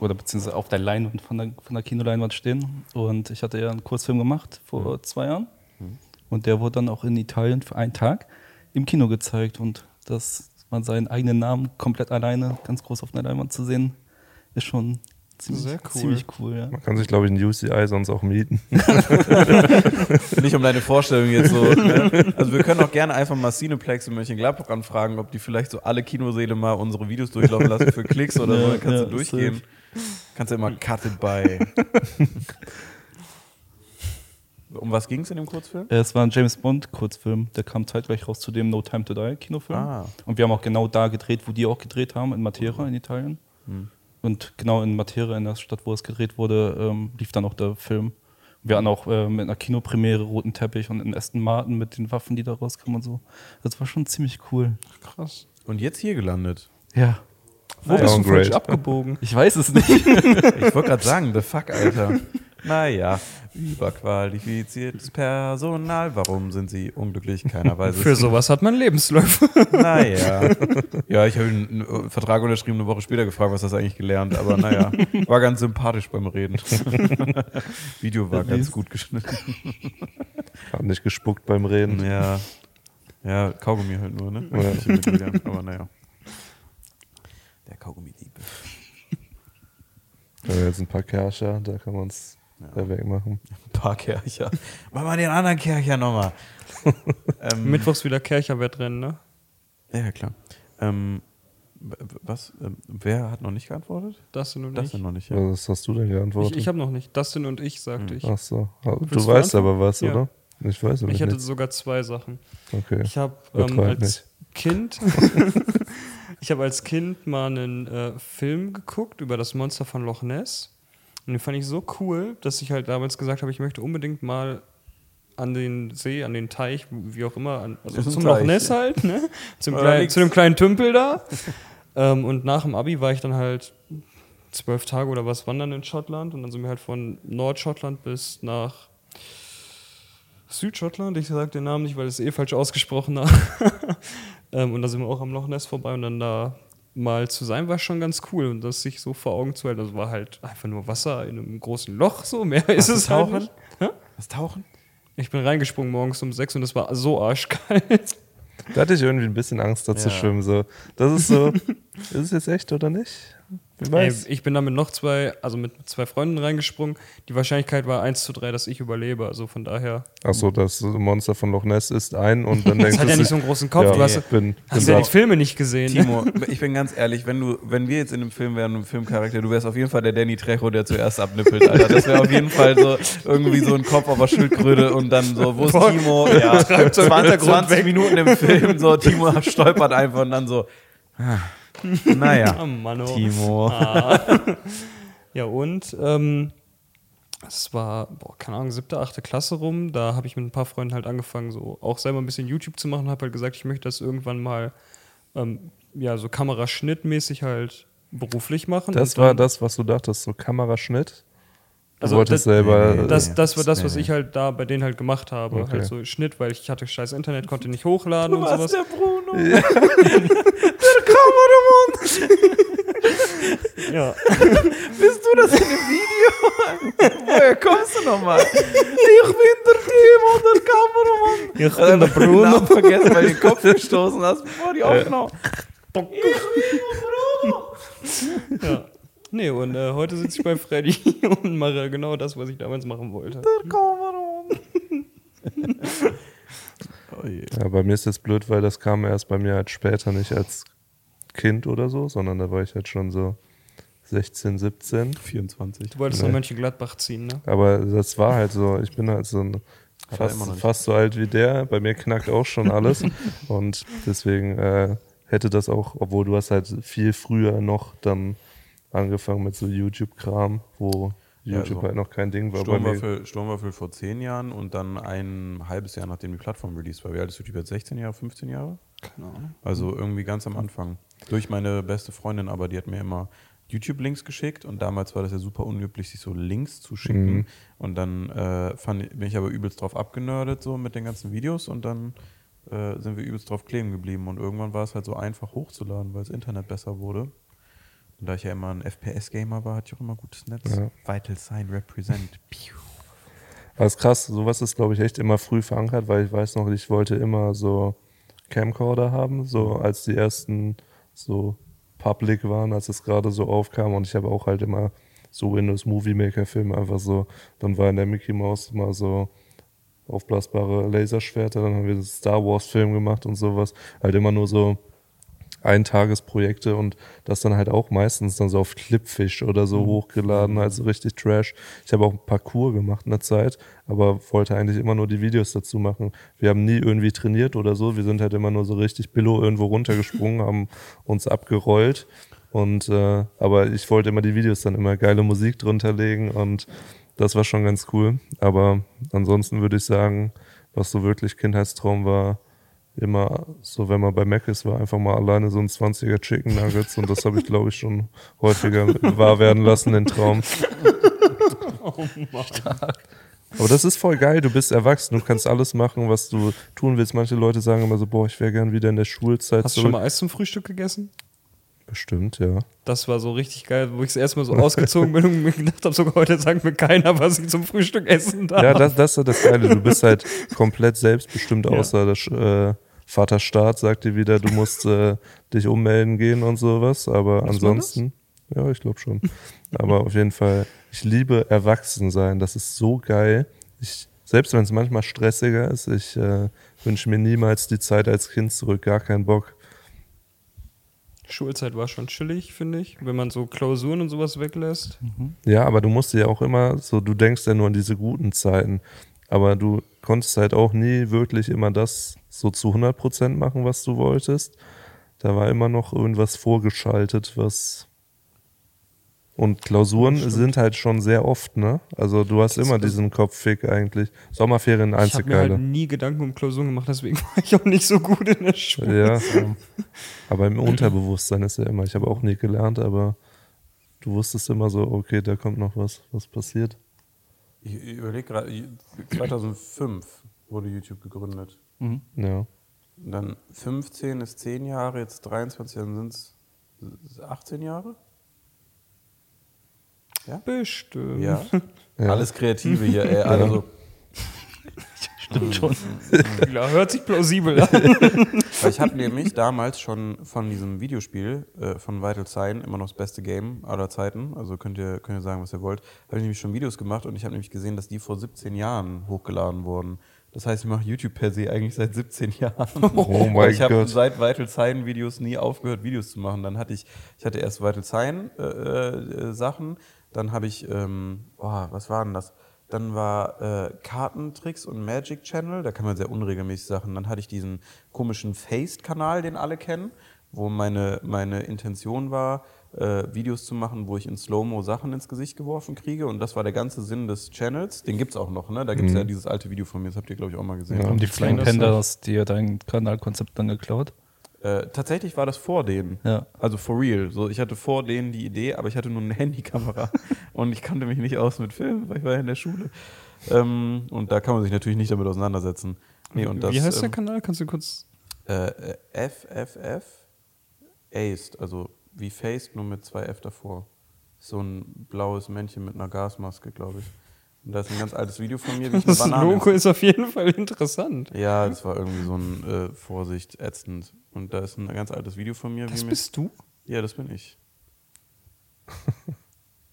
Oder beziehungsweise auf der Leinwand von der, von der Kinoleinwand stehen. Und ich hatte ja einen Kurzfilm gemacht vor zwei Jahren. Und der wurde dann auch in Italien für einen Tag im Kino gezeigt. Und dass man seinen eigenen Namen komplett alleine ganz groß auf einer Leinwand zu sehen, ist schon ziemlich Sehr cool. Ziemlich cool ja. Man kann sich, glaube ich, ein UCI sonst auch mieten. Nicht um deine Vorstellung jetzt so. Ne? Also wir können auch gerne einfach mal Cineplex in Mönchengladbach anfragen, ob die vielleicht so alle Kinosäle mal unsere Videos durchlaufen lassen für Klicks oder so. Ja, Dann kannst ja, du durchgehen. safe. Kannst du immer cutted by. um was ging es in dem Kurzfilm? Äh, Es war ein James Bond Kurzfilm, der kam zeitgleich raus zu dem No Time to Die Kinofilm. Ah. Und wir haben auch genau da gedreht, wo die auch gedreht haben, in Matera in Italien. Hm. Und genau in Matera, in der Stadt, wo es gedreht wurde, ähm, lief dann auch der Film. Wir waren auch äh, mit einer Kinopremiere, roten Teppich und in Aston Martin mit den Waffen, die da rauskamen und so. Das war schon ziemlich cool. Krass. Und jetzt hier gelandet. Ja. Wo bist du Downgrade. falsch abgebogen? Ich weiß es nicht. Ich wollte gerade sagen, the fuck, Alter. Naja, überqualifiziertes Personal. Warum sind sie unglücklich? Keiner weiß es. Für sowas hat man Lebensläufe. Naja. Ja, ich habe einen einen Vertrag unterschrieben, eine Woche später gefragt, was das eigentlich gelernt. Aber naja, war ganz sympathisch beim Reden. Video war ganz gut geschnitten. Hab nicht gespuckt beim Reden. Ja. Ja, Kaugummi halt nur, ne? Ja. Aber naja. Der Kaugummi-Dieb. Da haben jetzt ein paar Kercher, da kann man es ja. wegmachen. Ein paar Kercher. Mach mal den anderen Kercher nochmal. ähm, Mittwochs wieder Kercher-Wettrennen, ne? Ja, klar. Ähm, was? Ähm, wer hat noch nicht geantwortet? Dustin und Das ich. sind noch nicht, ja. Was hast du denn geantwortet? Ich, ich habe noch nicht. Dustin und ich, sagte ich. Ach so. Du Willst du weißt aber was, Ja. oder? Ich weiß aber Ich hatte nicht. sogar zwei Sachen. Okay. Ich habe ähm, als nicht. Kind, ich habe als Kind mal einen äh, Film geguckt über das Monster von Loch Ness. Und den fand ich so cool, dass ich halt damals gesagt habe, ich möchte unbedingt mal an den See, an den Teich, wie auch immer, an, also zum Loch. Ness halt, ne? zum, kleinen, zu dem kleinen Tümpel da. ähm, und nach dem Abi war ich dann halt zwölf Tage oder was wandern in Schottland und dann sind wir halt von Nordschottland bis nach Südschottland, ich sage den Namen nicht, weil es eh falsch ausgesprochen habe. ähm, und da sind wir auch am Loch Ness vorbei und dann da mal zu sein, war schon ganz cool und das sich so vor Augen zu halten. Das war halt einfach nur Wasser in einem großen Loch, so mehr ist es halt Tauchen? nicht. Hä? Was tauchen? Ich bin reingesprungen morgens um sechs und es war so arschkalt. Da hatte ich irgendwie ein bisschen Angst, da zu Ja. schwimmen. So. Das ist so, ist es jetzt echt oder nicht? Ey, ich bin da mit noch zwei, also mit zwei Freunden reingesprungen. Die Wahrscheinlichkeit war 1 zu 3, dass ich überlebe. Also von daher. Achso, das Monster von Loch Ness ist ein und dann denkst Das hat du ja nicht so einen großen Kopf. Ja, du hast, bin, hast bin ja die Filme nicht gesehen. Ne? Timo, ich bin ganz ehrlich, wenn du, wenn wir jetzt in einem Film wären, ein Filmcharakter, du wärst auf jeden Fall der Danny Trejo, der zuerst abnippelt, Alter. Das wäre auf jeden Fall so irgendwie so ein Kopf auf der Schildkröte und dann so, wo ist Boah, Timo? Ja, so im 20, Hintergrund 20 weg. Minuten im Film, so Timo stolpert einfach und dann so, ah, naja, Oh Mann, oh. Timo. Ja, und ähm, es war, boah, keine Ahnung, siebte, achte Klasse rum. Da habe ich mit ein paar Freunden halt angefangen, so auch selber ein bisschen YouTube zu machen. Habe halt gesagt, ich möchte das irgendwann mal, ähm, ja, so Kameraschnittmäßig halt beruflich machen. Das war das, was du dachtest, so Kameraschnitt. Du Also wolltest das- selber. Nee, Das, das war das, was ich halt da bei denen halt gemacht habe. Okay. Halt so Schnitt, weil ich hatte scheiß Internet, konnte nicht hochladen und sowas. der Bruno. Ja. Bist du das in dem Video? Woher kommst du nochmal? Ich bin der Timo, der Kameramann. Ich bin der Bruno. Bruno. Namen vergessen, weil du den Kopf gestoßen hast, bevor die Aufnahme. ja. Nee, und äh, heute sitze ich bei Freddy und mache genau das, was ich damals machen wollte. Oh. Ja, bei mir ist das blöd, weil das kam erst bei mir halt später, nicht als Kind oder so, sondern da war ich halt schon so 16, 17. 24. Du wolltest Nee. nach Mönchengladbach ziehen, ne? Aber das war halt so, ich bin halt so ein fast, fast so alt wie der. Bei mir knackt auch schon alles. und deswegen äh, hätte das auch, obwohl du hast halt viel früher noch dann angefangen mit so YouTube-Kram, wo Ja, YouTube so halt noch kein Ding war. Sturmwaffel, Sturmwaffel vor 10 Jahren und dann ein halbes Jahr, nachdem die Plattform released war. Wie alt ist YouTube jetzt? 16 Jahre, 15 Jahre? Keine Ahnung. Also irgendwie ganz am Anfang. Durch meine beste Freundin, aber die hat mir immer YouTube-Links geschickt und damals war das ja super unüblich, sich so Links zu schicken. Mhm. Und dann äh, fand, bin ich aber übelst drauf abgenördet, so mit den ganzen Videos und dann äh, sind wir übelst drauf kleben geblieben. Und irgendwann war es halt so einfach hochzuladen, weil das Internet besser wurde. Und da ich ja immer ein FPS-Gamer war, hatte ich auch immer gutes Netz. Ja. Vital Sign Represent. Piu. Aber ist krass, sowas ist, glaube ich, echt immer früh verankert, weil ich weiß noch, ich wollte immer so Camcorder haben, so als die ersten so public waren, als es gerade so aufkam und ich habe auch halt immer so Windows Movie Maker Filme einfach so, dann war in der Mickey Mouse immer so aufblasbare Laserschwerter, dann haben wir das Star Wars Film gemacht und sowas, halt immer nur so Eintagesprojekte und das dann halt auch meistens dann so auf Clipfish oder so hochgeladen, also richtig Trash. Ich habe auch ein Parcours gemacht in der Zeit, aber wollte eigentlich immer nur die Videos dazu machen. Wir haben nie irgendwie trainiert oder so, wir sind halt immer nur so richtig billo irgendwo runtergesprungen, haben uns abgerollt und äh, aber ich wollte immer die Videos dann immer geile Musik drunter legen und das war schon ganz cool. Aber ansonsten würde ich sagen, was so wirklich Kindheitstraum war, immer so, wenn man bei Mac ist, war einfach mal alleine so ein 20er Chicken Nuggets und das habe ich, glaube ich, schon häufiger wahr werden lassen, den Traum. Aber das ist voll geil, du bist erwachsen, du kannst alles machen, was du tun willst. Manche Leute sagen immer so, boah, ich wäre gern wieder in der Schulzeit Hast du schon mal Eis zum Frühstück gegessen? Bestimmt, ja. Das war so richtig geil, wo ich das erste Mal so ausgezogen bin und mir gedacht habe, sogar heute sagt mir keiner, was ich zum Frühstück essen darf. Ja, das, das ist das Geile. Du bist halt komplett selbstbestimmt, außer der äh, Vaterstaat sagt dir wieder, du musst äh, dich ummelden gehen und sowas. Aber man ansonsten, ja, ich glaube schon. Aber auf jeden Fall, ich liebe Erwachsensein. Das ist so geil. Ich, selbst wenn es manchmal stressiger ist, ich äh, wünsche mir niemals die Zeit als Kind zurück. Gar keinen Bock. Schulzeit war schon chillig, finde ich, wenn man so Klausuren und sowas weglässt. Ja, aber du musst ja auch immer so, du denkst ja nur an diese guten Zeiten, aber du konntest halt auch nie wirklich immer das so zu 100 Prozent machen, was du wolltest. Da war immer noch irgendwas vorgeschaltet, was. Und Klausuren sind halt schon sehr oft, ne? Also du hast immer diesen Kopffick eigentlich. Sommerferien Ich habe halt nie Gedanken um Klausuren gemacht, deswegen war ich auch nicht so gut in der Schule. Ja, aber im Unterbewusstsein ist ja immer. Ich habe auch nie gelernt, aber du wusstest immer so, okay, da kommt noch was, was passiert. Ich überlege gerade, 2005 wurde YouTube gegründet. Ja. Und dann 15 ist 10 Jahre, jetzt 23, dann sind es 18 Jahre? Bestimmt. Ja. Ja. Alles Kreative hier, ey. Also, Stimmt schon. Ja, hört sich plausibel an. weil ich habe nämlich damals schon von diesem Videospiel äh, von Vital Sign, immer noch das beste Game aller Zeiten, also könnt ihr, könnt ihr sagen, was ihr wollt, habe ich nämlich schon Videos gemacht und ich habe nämlich gesehen, dass die vor 17 Jahren hochgeladen wurden. Das heißt, ich mache YouTube per se eigentlich seit 17 Jahren. Oh mein ich habe Gott. seit Vital Sign Videos nie aufgehört, Videos zu machen. Dann hatte ich, ich hatte erst Vital Sign äh, äh, Sachen, dann habe ich, ähm, oh, was war denn das? Dann war äh, Kartentricks und Magic Channel, da kann man sehr unregelmäßig Sachen. Dann hatte ich diesen komischen Faced-Kanal, den alle kennen, wo meine, meine Intention war, äh, Videos zu machen, wo ich in Slow-Mo Sachen ins Gesicht geworfen kriege. Und das war der ganze Sinn des Channels. Den gibt's auch noch, ne? Da gibt's ja dieses alte Video von mir, das habt ihr, glaube ich, auch mal gesehen. Ja. Haben die Flying noch? Pandas dir dein Kanalkonzept dann geklaut? Äh, tatsächlich war das vor denen. Ja. Also for real. So, ich hatte vor denen die Idee, aber ich hatte nur eine Handykamera und ich kannte mich nicht aus mit Filmen, weil ich war ja in der Schule. Ähm, und da kann man sich natürlich nicht damit auseinandersetzen. Nee, und das, Wie heißt der ähm, Kanal? Kannst du kurz. äh, äh, FFF Aced, also wie Faced, nur mit zwei F davor. So ein blaues Männchen mit einer Gasmaske, glaube ich. Und da ist ein ganz altes Video von mir, wie ich eine Das Banane Logo ist auf jeden Fall interessant. Ja, das war irgendwie so ein äh, Vorsicht ätzend. Und da ist ein ganz altes Video von mir. Das wie mir- bist du? ja, das bin ich.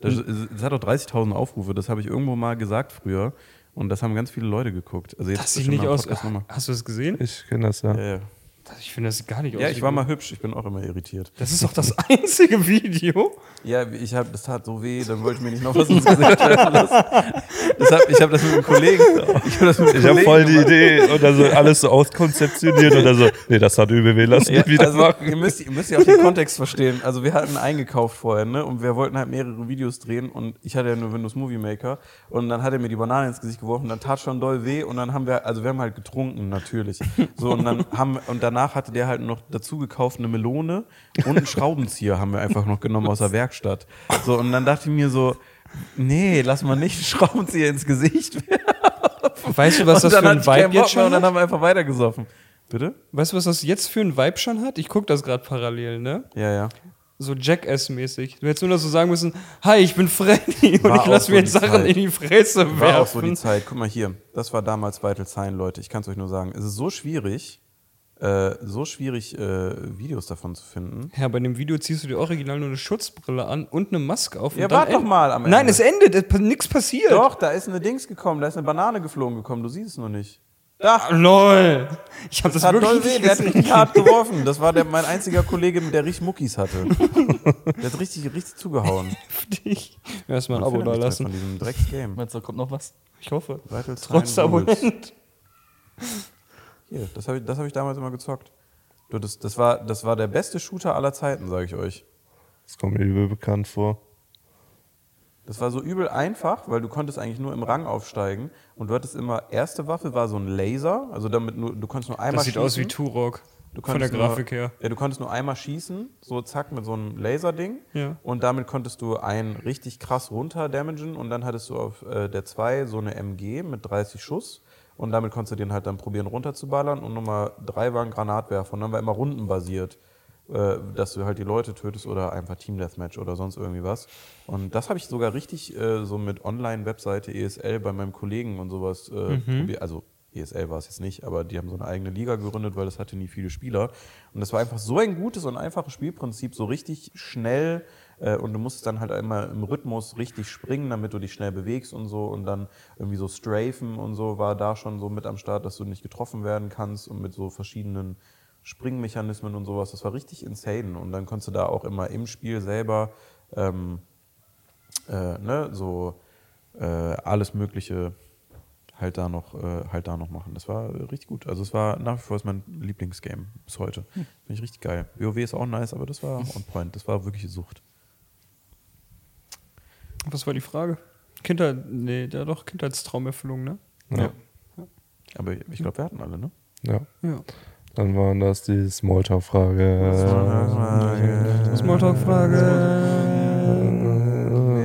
Das, das hat auch 30.000 Aufrufe, das habe ich irgendwo mal gesagt früher. Und das haben ganz viele Leute geguckt. Also jetzt Das sieht nicht aus. Nochmal. Hast du das gesehen? Ich kenne das ja. Ja, ja. Ich finde, das sieht gar nicht aus. ja, ich war mal hübsch, ich bin auch immer irritiert. Das ist doch das einzige Video. Ja, ich habe, das tat so weh, dann wollte ich mir nicht noch was ins Gesicht treffen lassen. Das hab, ich habe das mit einem Kollegen. Ich habe Kollegen voll die. Idee und dann so alles so auskonzeptioniert und dann so, nee, das hat übel weh, lass Ja, wieder also, machen. ihr, müsst, ihr müsst ja auch den Kontext verstehen. Also wir hatten eingekauft vorher, ne? Und wir wollten halt mehrere Videos drehen und ich hatte ja nur Windows Movie Maker und dann hat er mir die Banane ins Gesicht geworfen, dann tat schon doll weh und dann haben wir, also wir haben halt getrunken natürlich. So und dann haben und danach hatte der halt noch dazu gekauft eine Melone und einen Schraubenzieher haben wir einfach noch genommen aus der Werkstatt. So und dann dachte ich mir so, nee, lass mal nicht einen Schraubenzieher ins Gesicht werfen. Weißt du, was das für ein Vibe jetzt schon und dann hat? haben wir einfach weitergesoffen. Bitte? Weißt du, was das jetzt für ein Vibe schon hat? Ich gucke das gerade parallel, ne? Ja, ja. So Jackass-mäßig. Du hättest nur noch so sagen müssen, hi, ich bin Freddy und War ich auch lass so mir jetzt Sachen Zeit. in die Fresse War auch so die werfen. Zeit. Guck mal hier, das war damals Vital Sign, Leute. Ich kann es euch nur sagen. Es ist so schwierig, äh, so schwierig, äh, Videos davon zu finden. Ja, bei dem Video ziehst du dir original nur eine Schutzbrille an und eine Maske auf. Ja, warte doch mal am Nein, Ende. es endet, es, nichts passiert. Doch, da ist eine Dings gekommen, da ist eine Banane geflogen gekommen. Du siehst es noch nicht. Ach, lol. Ich habe das, Das hat wirklich weh, nicht der hat richtig hart geworfen. Das war der, mein einziger Kollege, der richtig Muckis hatte. Der hat richtig, richtig zugehauen. Heftig. Erstmal ein Abo da lassen. Von diesem Drecks-Game. Meinst du, da kommt noch was? Ich hoffe. Trotz. Abonnent. Hier, das habe ich, das hab ich damals immer gezockt. Du, das, das, war, das war der beste Shooter aller Zeiten, sage ich euch. Das kommt mir übel bekannt vor. Das war so übel einfach, weil du konntest eigentlich nur im Rang aufsteigen und du hattest immer, erste Waffe war so ein Laser, also damit nur, du konntest nur einmal Das sieht schießen. aus wie Turok. Von der konntest nur- Grafik her. Ja, du konntest nur einmal schießen, so zack, mit so einem Laserding. Ja. Und damit konntest du einen richtig krass runter damagen und dann hattest du auf äh, der 2 so eine MG mit 30 Schuss. Und damit konntest du den halt dann probieren runterzuballern. Und Nummer 3 war ein Granatwerfer. Und dann war immer rundenbasiert, äh, dass du halt die Leute tötest oder einfach Team Deathmatch oder sonst irgendwie was. Und das habe ich sogar richtig äh, so mit Online-Webseite ESL bei meinem Kollegen und sowas äh, probiert. Also ESL war es jetzt nicht, aber die haben so eine eigene Liga gegründet, weil das hatte nie viele Spieler. Und das war einfach so ein gutes und einfaches Spielprinzip, so richtig schnell. Äh, und du musst dann halt einmal im Rhythmus richtig springen, damit du dich schnell bewegst und so. Und dann irgendwie so Strafen und so war da schon so mit am Start, dass du nicht getroffen werden kannst und mit so verschiedenen Springmechanismen und sowas. Das war richtig insane. Und dann konntest du da auch immer im Spiel selber ähm, äh, ne, so äh, alles Mögliche halt da noch äh, halt da noch machen. Das war richtig gut. Also es war nach wie vor ist mein Lieblingsgame bis heute. Finde ich richtig geil. WoW ist auch nice, aber das war on point. Das war wirkliche Sucht. Was war die Frage? Kindheit, nee, ja doch, Kindheitstraumerfüllung, ne? Ja. Aber ich glaube, wir hatten alle, ne? ja. Ja. Dann waren das die Smalltalk-Frage. Smalltalk-Frage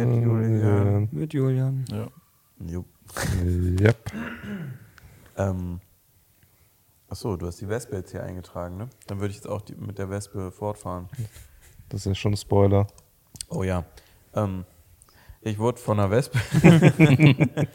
Mit Julian. mit Julian. Ja. Jo. Yep. Ähm, achso, du hast die Wespe jetzt hier eingetragen, ne? Dann würde ich jetzt auch die, mit der Wespe fortfahren. Das ist ja schon ein Spoiler. Oh ja. Ähm, ich wurde von einer Wespe.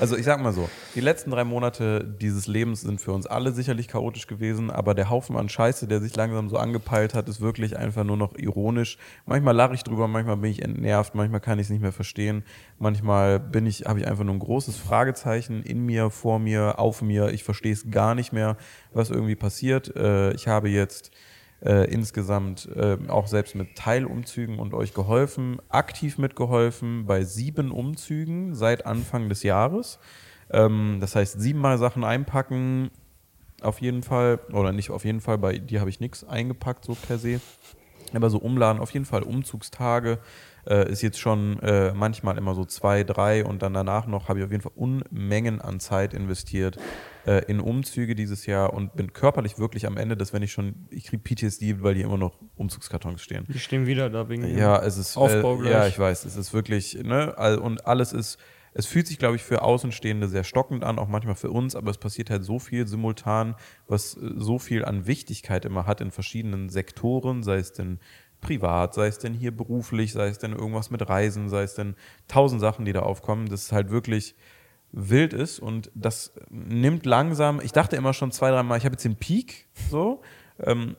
also ich sag mal so, die letzten drei Monate dieses Lebens sind für uns alle sicherlich chaotisch gewesen, aber der Haufen an Scheiße, der sich langsam so angepeilt hat, ist wirklich einfach nur noch ironisch. Manchmal lache ich drüber, manchmal bin ich entnervt, manchmal kann ich es nicht mehr verstehen, manchmal bin ich, habe ich einfach nur ein großes Fragezeichen in mir, vor mir, auf mir. Ich verstehe es gar nicht mehr, was irgendwie passiert. Äh, ich habe jetzt äh, insgesamt äh, auch selbst mit Teilumzügen und euch geholfen, aktiv mitgeholfen bei sieben Umzügen seit Anfang des Jahres. Ähm, das heißt, siebenmal Sachen einpacken, auf jeden Fall, oder nicht auf jeden Fall, bei dir habe ich nichts eingepackt, so per se. Aber so umladen, auf jeden Fall Umzugstage äh, ist jetzt schon äh, manchmal immer so zwei, drei und dann danach noch habe ich auf jeden Fall Unmengen an Zeit investiert äh, in Umzüge dieses Jahr und bin körperlich wirklich am Ende, dass wenn ich schon, ich kriege PTSD, weil hier immer noch Umzugskartons stehen. Die stehen wieder da wegen Ja, es ist Aufbau äh, gleich. Ja, ich weiß, es ist wirklich, ne, all- und alles ist, es fühlt sich, glaube ich, für Außenstehende sehr stockend an, auch manchmal für uns, aber es passiert halt so viel simultan, was äh, so viel an Wichtigkeit immer hat in verschiedenen Sektoren, sei es denn privat, sei es denn hier beruflich, sei es denn irgendwas mit Reisen, sei es denn tausend Sachen, die da aufkommen, dass es halt wirklich wild ist und das nimmt langsam, ich dachte immer schon zwei, dreimal, ich habe jetzt den Peak, so, ähm,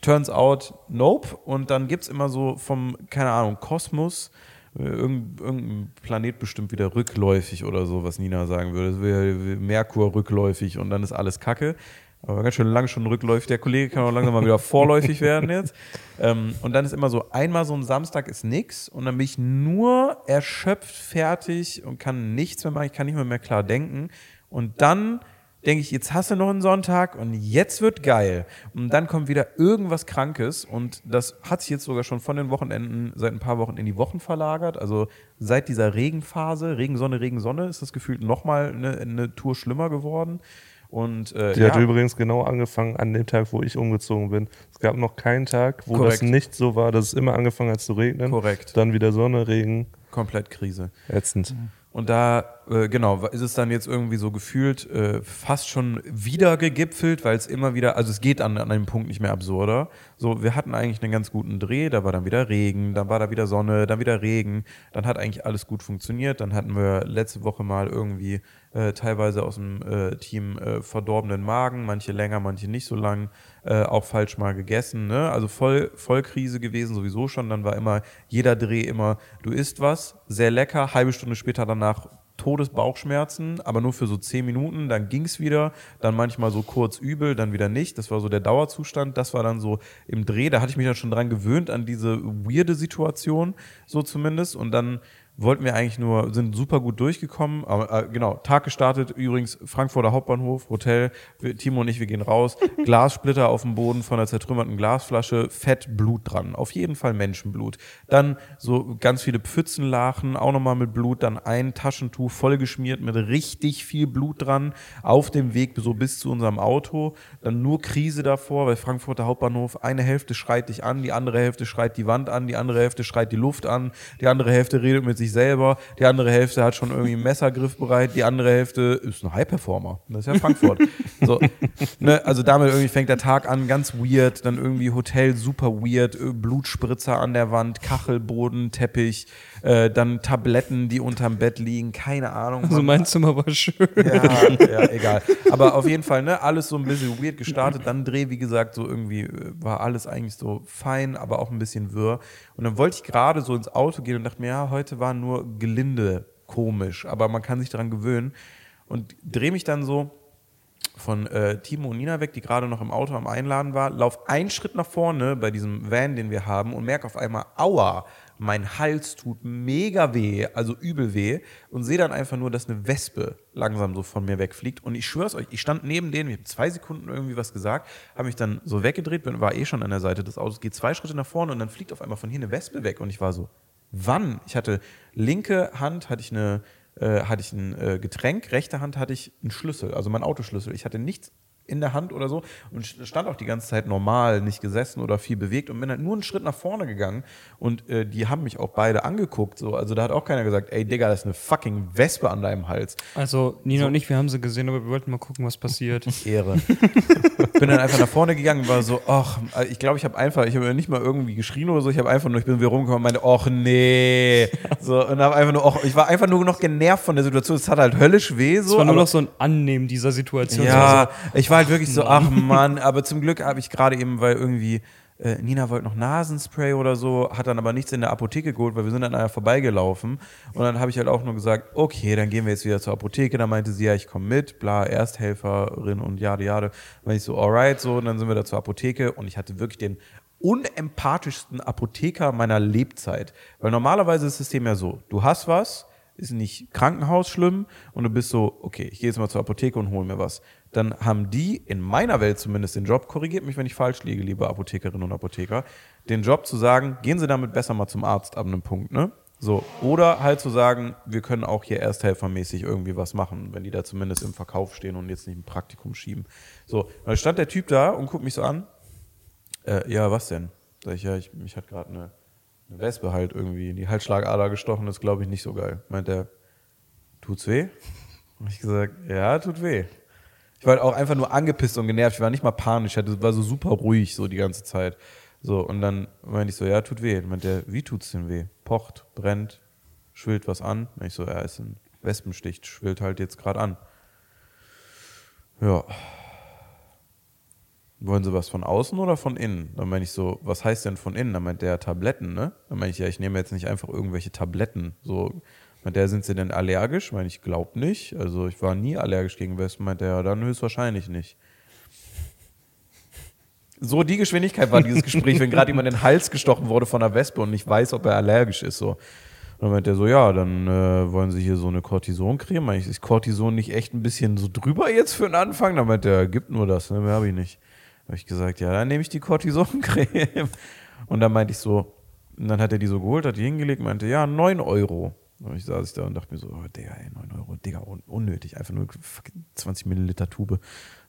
turns out, nope. Und dann gibt es immer so vom, keine Ahnung, Kosmos, irgendein, irgendein Planet bestimmt wieder rückläufig oder so, was Nina sagen würde. Es wäre Merkur rückläufig und dann ist alles Kacke. Aber ganz schön lang schon rückläufig. Der Kollege kann auch langsam mal wieder vorläufig werden jetzt. Ähm, und dann ist immer so, einmal so ein Samstag ist nix und dann bin ich nur erschöpft, fertig und kann nichts mehr machen. Ich kann nicht mehr, mehr klar denken. Und dann denke ich, jetzt hast du noch einen Sonntag und jetzt wird geil. Und dann kommt wieder irgendwas Krankes und das hat sich jetzt sogar schon von den Wochenenden seit ein paar Wochen in die Wochen verlagert. Also seit dieser Regenphase, Regensonne, Regensonne, ist das gefühlt nochmal eine, eine Tour schlimmer geworden. Und äh, Die ja, hat übrigens genau angefangen an dem Tag, wo ich umgezogen bin. Es gab noch keinen Tag, wo Korrekt. das nicht so war, dass es immer angefangen hat zu regnen. Korrekt. Dann wieder Sonne, Regen. komplett Krise. Ätzend. Und da, äh, genau, ist es dann jetzt irgendwie so gefühlt äh, fast schon wieder gegipfelt, weil es immer wieder, also es geht an, an einem Punkt nicht mehr absurder. So, wir hatten eigentlich einen ganz guten Dreh, da war dann wieder Regen, dann war da wieder Sonne, dann wieder Regen, dann hat eigentlich alles gut funktioniert. Dann hatten wir letzte Woche mal irgendwie äh, teilweise aus dem äh, Team äh, verdorbenen Magen, manche länger, manche nicht so lang, äh, auch falsch mal gegessen. Ne? Also voll, voll Krise gewesen sowieso schon. Dann war immer jeder Dreh immer, du isst was, sehr lecker, halbe Stunde später danach Todesbauchschmerzen, aber nur für so zehn Minuten, dann ging es wieder, dann manchmal so kurz übel, dann wieder nicht. Das war so der Dauerzustand. Das war dann so im Dreh, da hatte ich mich dann schon dran gewöhnt an diese weirde Situation, so zumindest. Und dann wollten wir eigentlich nur, sind super gut durchgekommen. Aber, äh, genau, Tag gestartet, übrigens Frankfurter Hauptbahnhof, Hotel, wir, Timo und ich, wir gehen raus. Glassplitter auf dem Boden von einer zertrümmerten Glasflasche, Fett, Blut dran. Auf jeden Fall Menschenblut. Dann so ganz viele Pfützenlachen, auch nochmal mit Blut. Dann ein Taschentuch vollgeschmiert mit richtig viel Blut dran. Auf dem Weg so bis zu unserem Auto. Dann nur Krise davor, weil Frankfurter Hauptbahnhof, eine Hälfte schreit dich an, die andere Hälfte schreit die Wand an, die andere Hälfte schreit die Luft an, die andere Hälfte redet mit sich selber, die andere Hälfte hat schon irgendwie einen Messergriff bereit, die andere Hälfte ist ein High-Performer. Das ist ja Frankfurt. so, ne, also damit irgendwie fängt der Tag an, ganz weird, dann irgendwie Hotel super weird, Blutspritzer an der Wand, Kachelboden, Teppich, äh, dann Tabletten, die unterm Bett liegen, keine Ahnung. Also mein Zimmer war schön. Ja, ja, egal. Aber auf jeden Fall, ne, alles so ein bisschen weird gestartet. Dann Dreh, wie gesagt, so irgendwie äh, war alles eigentlich so fein, aber auch ein bisschen wirr. Und dann wollte ich gerade so ins Auto gehen und dachte mir, ja, heute war nur gelinde komisch, aber man kann sich daran gewöhnen. Und drehe mich dann so von äh, Timo und Nina weg, die gerade noch im Auto am Einladen war, lauf einen Schritt nach vorne bei diesem Van, den wir haben und merke auf einmal, aua, mein Hals tut mega weh, also übel weh und sehe dann einfach nur, dass eine Wespe langsam so von mir wegfliegt und ich schwör's euch, ich stand neben denen, ich habe zwei Sekunden irgendwie was gesagt, habe mich dann so weggedreht, bin, war eh schon an der Seite des Autos, gehe zwei Schritte nach vorne und dann fliegt auf einmal von hier eine Wespe weg und ich war so, wann? Ich hatte linke Hand, hatte ich eine äh, hatte ich ein äh, Getränk, rechte Hand hatte ich einen Schlüssel, also mein Autoschlüssel. Ich hatte nichts in der Hand oder so und stand auch die ganze Zeit normal, nicht gesessen oder viel bewegt und bin halt nur einen Schritt nach vorne gegangen und äh, die haben mich auch beide angeguckt. So. Also da hat auch keiner gesagt, ey Digga, das ist eine fucking Wespe an deinem Hals. Also Nina so. und ich, wir haben sie gesehen, aber wir wollten mal gucken, was passiert. Ehre. bin dann einfach nach vorne gegangen und war so, ach, ich glaube, ich habe einfach, ich habe nicht mal irgendwie geschrien oder so, ich habe einfach nur, ich bin wieder rumgekommen und meinte, ach nee. So, und habe einfach nur, och, ich war einfach nur noch genervt von der Situation. Es hat halt höllisch weh. So, es war nur noch so ein Annehmen dieser Situation. Ja, so, ich war halt wirklich so, ach Mann, aber zum Glück habe ich gerade eben, weil irgendwie äh, Nina wollte noch Nasenspray oder so, hat dann aber nichts in der Apotheke geholt, weil wir sind an einer vorbeigelaufen. Und dann habe ich halt auch nur gesagt, okay, dann gehen wir jetzt wieder zur Apotheke. Dann meinte sie, ja, ich komme mit, bla, Ersthelferin und jade, jade. Dann ich so, alright, so, und dann sind wir da zur Apotheke und ich hatte wirklich den unempathischsten Apotheker meiner Lebzeit. Weil normalerweise ist das System ja so, du hast was, ist nicht Krankenhaus schlimm und du bist so, okay, ich gehe jetzt mal zur Apotheke und hole mir was. Dann haben die in meiner Welt zumindest den Job, korrigiert mich, wenn ich falsch liege, liebe Apothekerinnen und Apotheker, den Job zu sagen, gehen Sie damit besser mal zum Arzt ab einem Punkt, ne? So, oder halt zu sagen, wir können auch hier ersthelfermäßig irgendwie was machen, wenn die da zumindest im Verkauf stehen und jetzt nicht ein Praktikum schieben. So, dann stand der Typ da und guckt mich so an. Äh, ja, was denn? Sag ich, ja, ich, mich hat gerade eine eine Wespe halt irgendwie in die Halsschlagader gestochen, das glaube ich nicht so geil. Meint er, tut's weh? Hab ich gesagt, ja, tut weh. Ich war halt auch einfach nur angepisst und genervt. Ich war nicht mal panisch. Ich war so super ruhig so die ganze Zeit. So, und dann meinte ich so, ja, tut weh. Meint er, wie tut's denn weh? Pocht, brennt, schwillt was an? Und ich so, ja, ist ein Wespenstich, schwillt halt jetzt gerade an. Ja, wollen Sie was von außen oder von innen? Dann meine ich so, was heißt denn von innen? Dann meint der Tabletten, ne? Dann meine ich, ja, ich nehme jetzt nicht einfach irgendwelche Tabletten. So, meint der, sind Sie denn allergisch? Meine ich, glaub nicht. Also ich war nie allergisch gegen Wespen. Meint der, ja, dann höchstwahrscheinlich nicht. So die Geschwindigkeit war dieses Gespräch, wenn gerade jemand in den Hals gestochen wurde von einer Wespe und nicht weiß, ob er allergisch ist. So. Und dann meint er so, ja, dann äh, wollen Sie hier so eine Cortisoncreme? Meine ich, ist Cortison nicht echt ein bisschen so drüber jetzt für den Anfang? Dann meint er, gibt nur das, ne? mehr habe ich nicht. Habe ich gesagt, ja, dann nehme ich die Cortisoncreme. Und dann meinte ich so, und dann hat er die so geholt, hat die hingelegt, meinte, ja, 9 Euro. Und ich saß da und dachte mir so, oh, Digga, ey, 9 Euro, Digga, un unnötig, einfach nur 20 Milliliter Tube.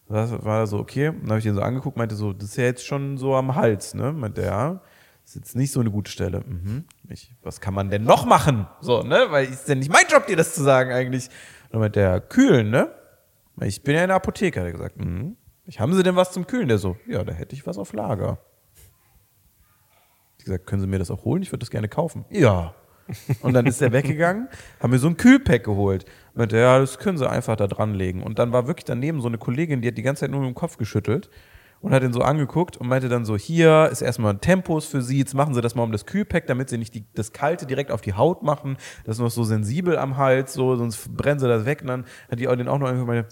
Das war so, okay. Und dann habe ich den so angeguckt, meinte so, das ist ja jetzt schon so am Hals, ne? Meinte, ja, ist jetzt nicht so eine gute Stelle. Mhm. Ich, was kann man denn noch machen? So, ne? Weil ist ja nicht mein Job, dir das zu sagen eigentlich. Und dann meinte der, kühlen, ne? Ich bin ja in der Apotheke, hat er gesagt, mhm. Ich, haben Sie denn was zum Kühlen? Der so, ja, da hätte ich was auf Lager. Ich gesagt, können Sie mir das auch holen? Ich würde das gerne kaufen. Ja. Und dann ist er weggegangen, haben mir so ein Kühlpack geholt. Meinte, ja, das können Sie einfach da dranlegen. Und dann war wirklich daneben so eine Kollegin, die hat die ganze Zeit nur mit dem Kopf geschüttelt und hat ihn so angeguckt und meinte dann so, hier ist erstmal ein Tempos für Sie, jetzt machen Sie das mal um das Kühlpack, damit Sie nicht die, das Kalte direkt auf die Haut machen. Das ist noch so sensibel am Hals, so, sonst brennen Sie das weg. Und dann hat die auch den auch noch angeguckt und meinte,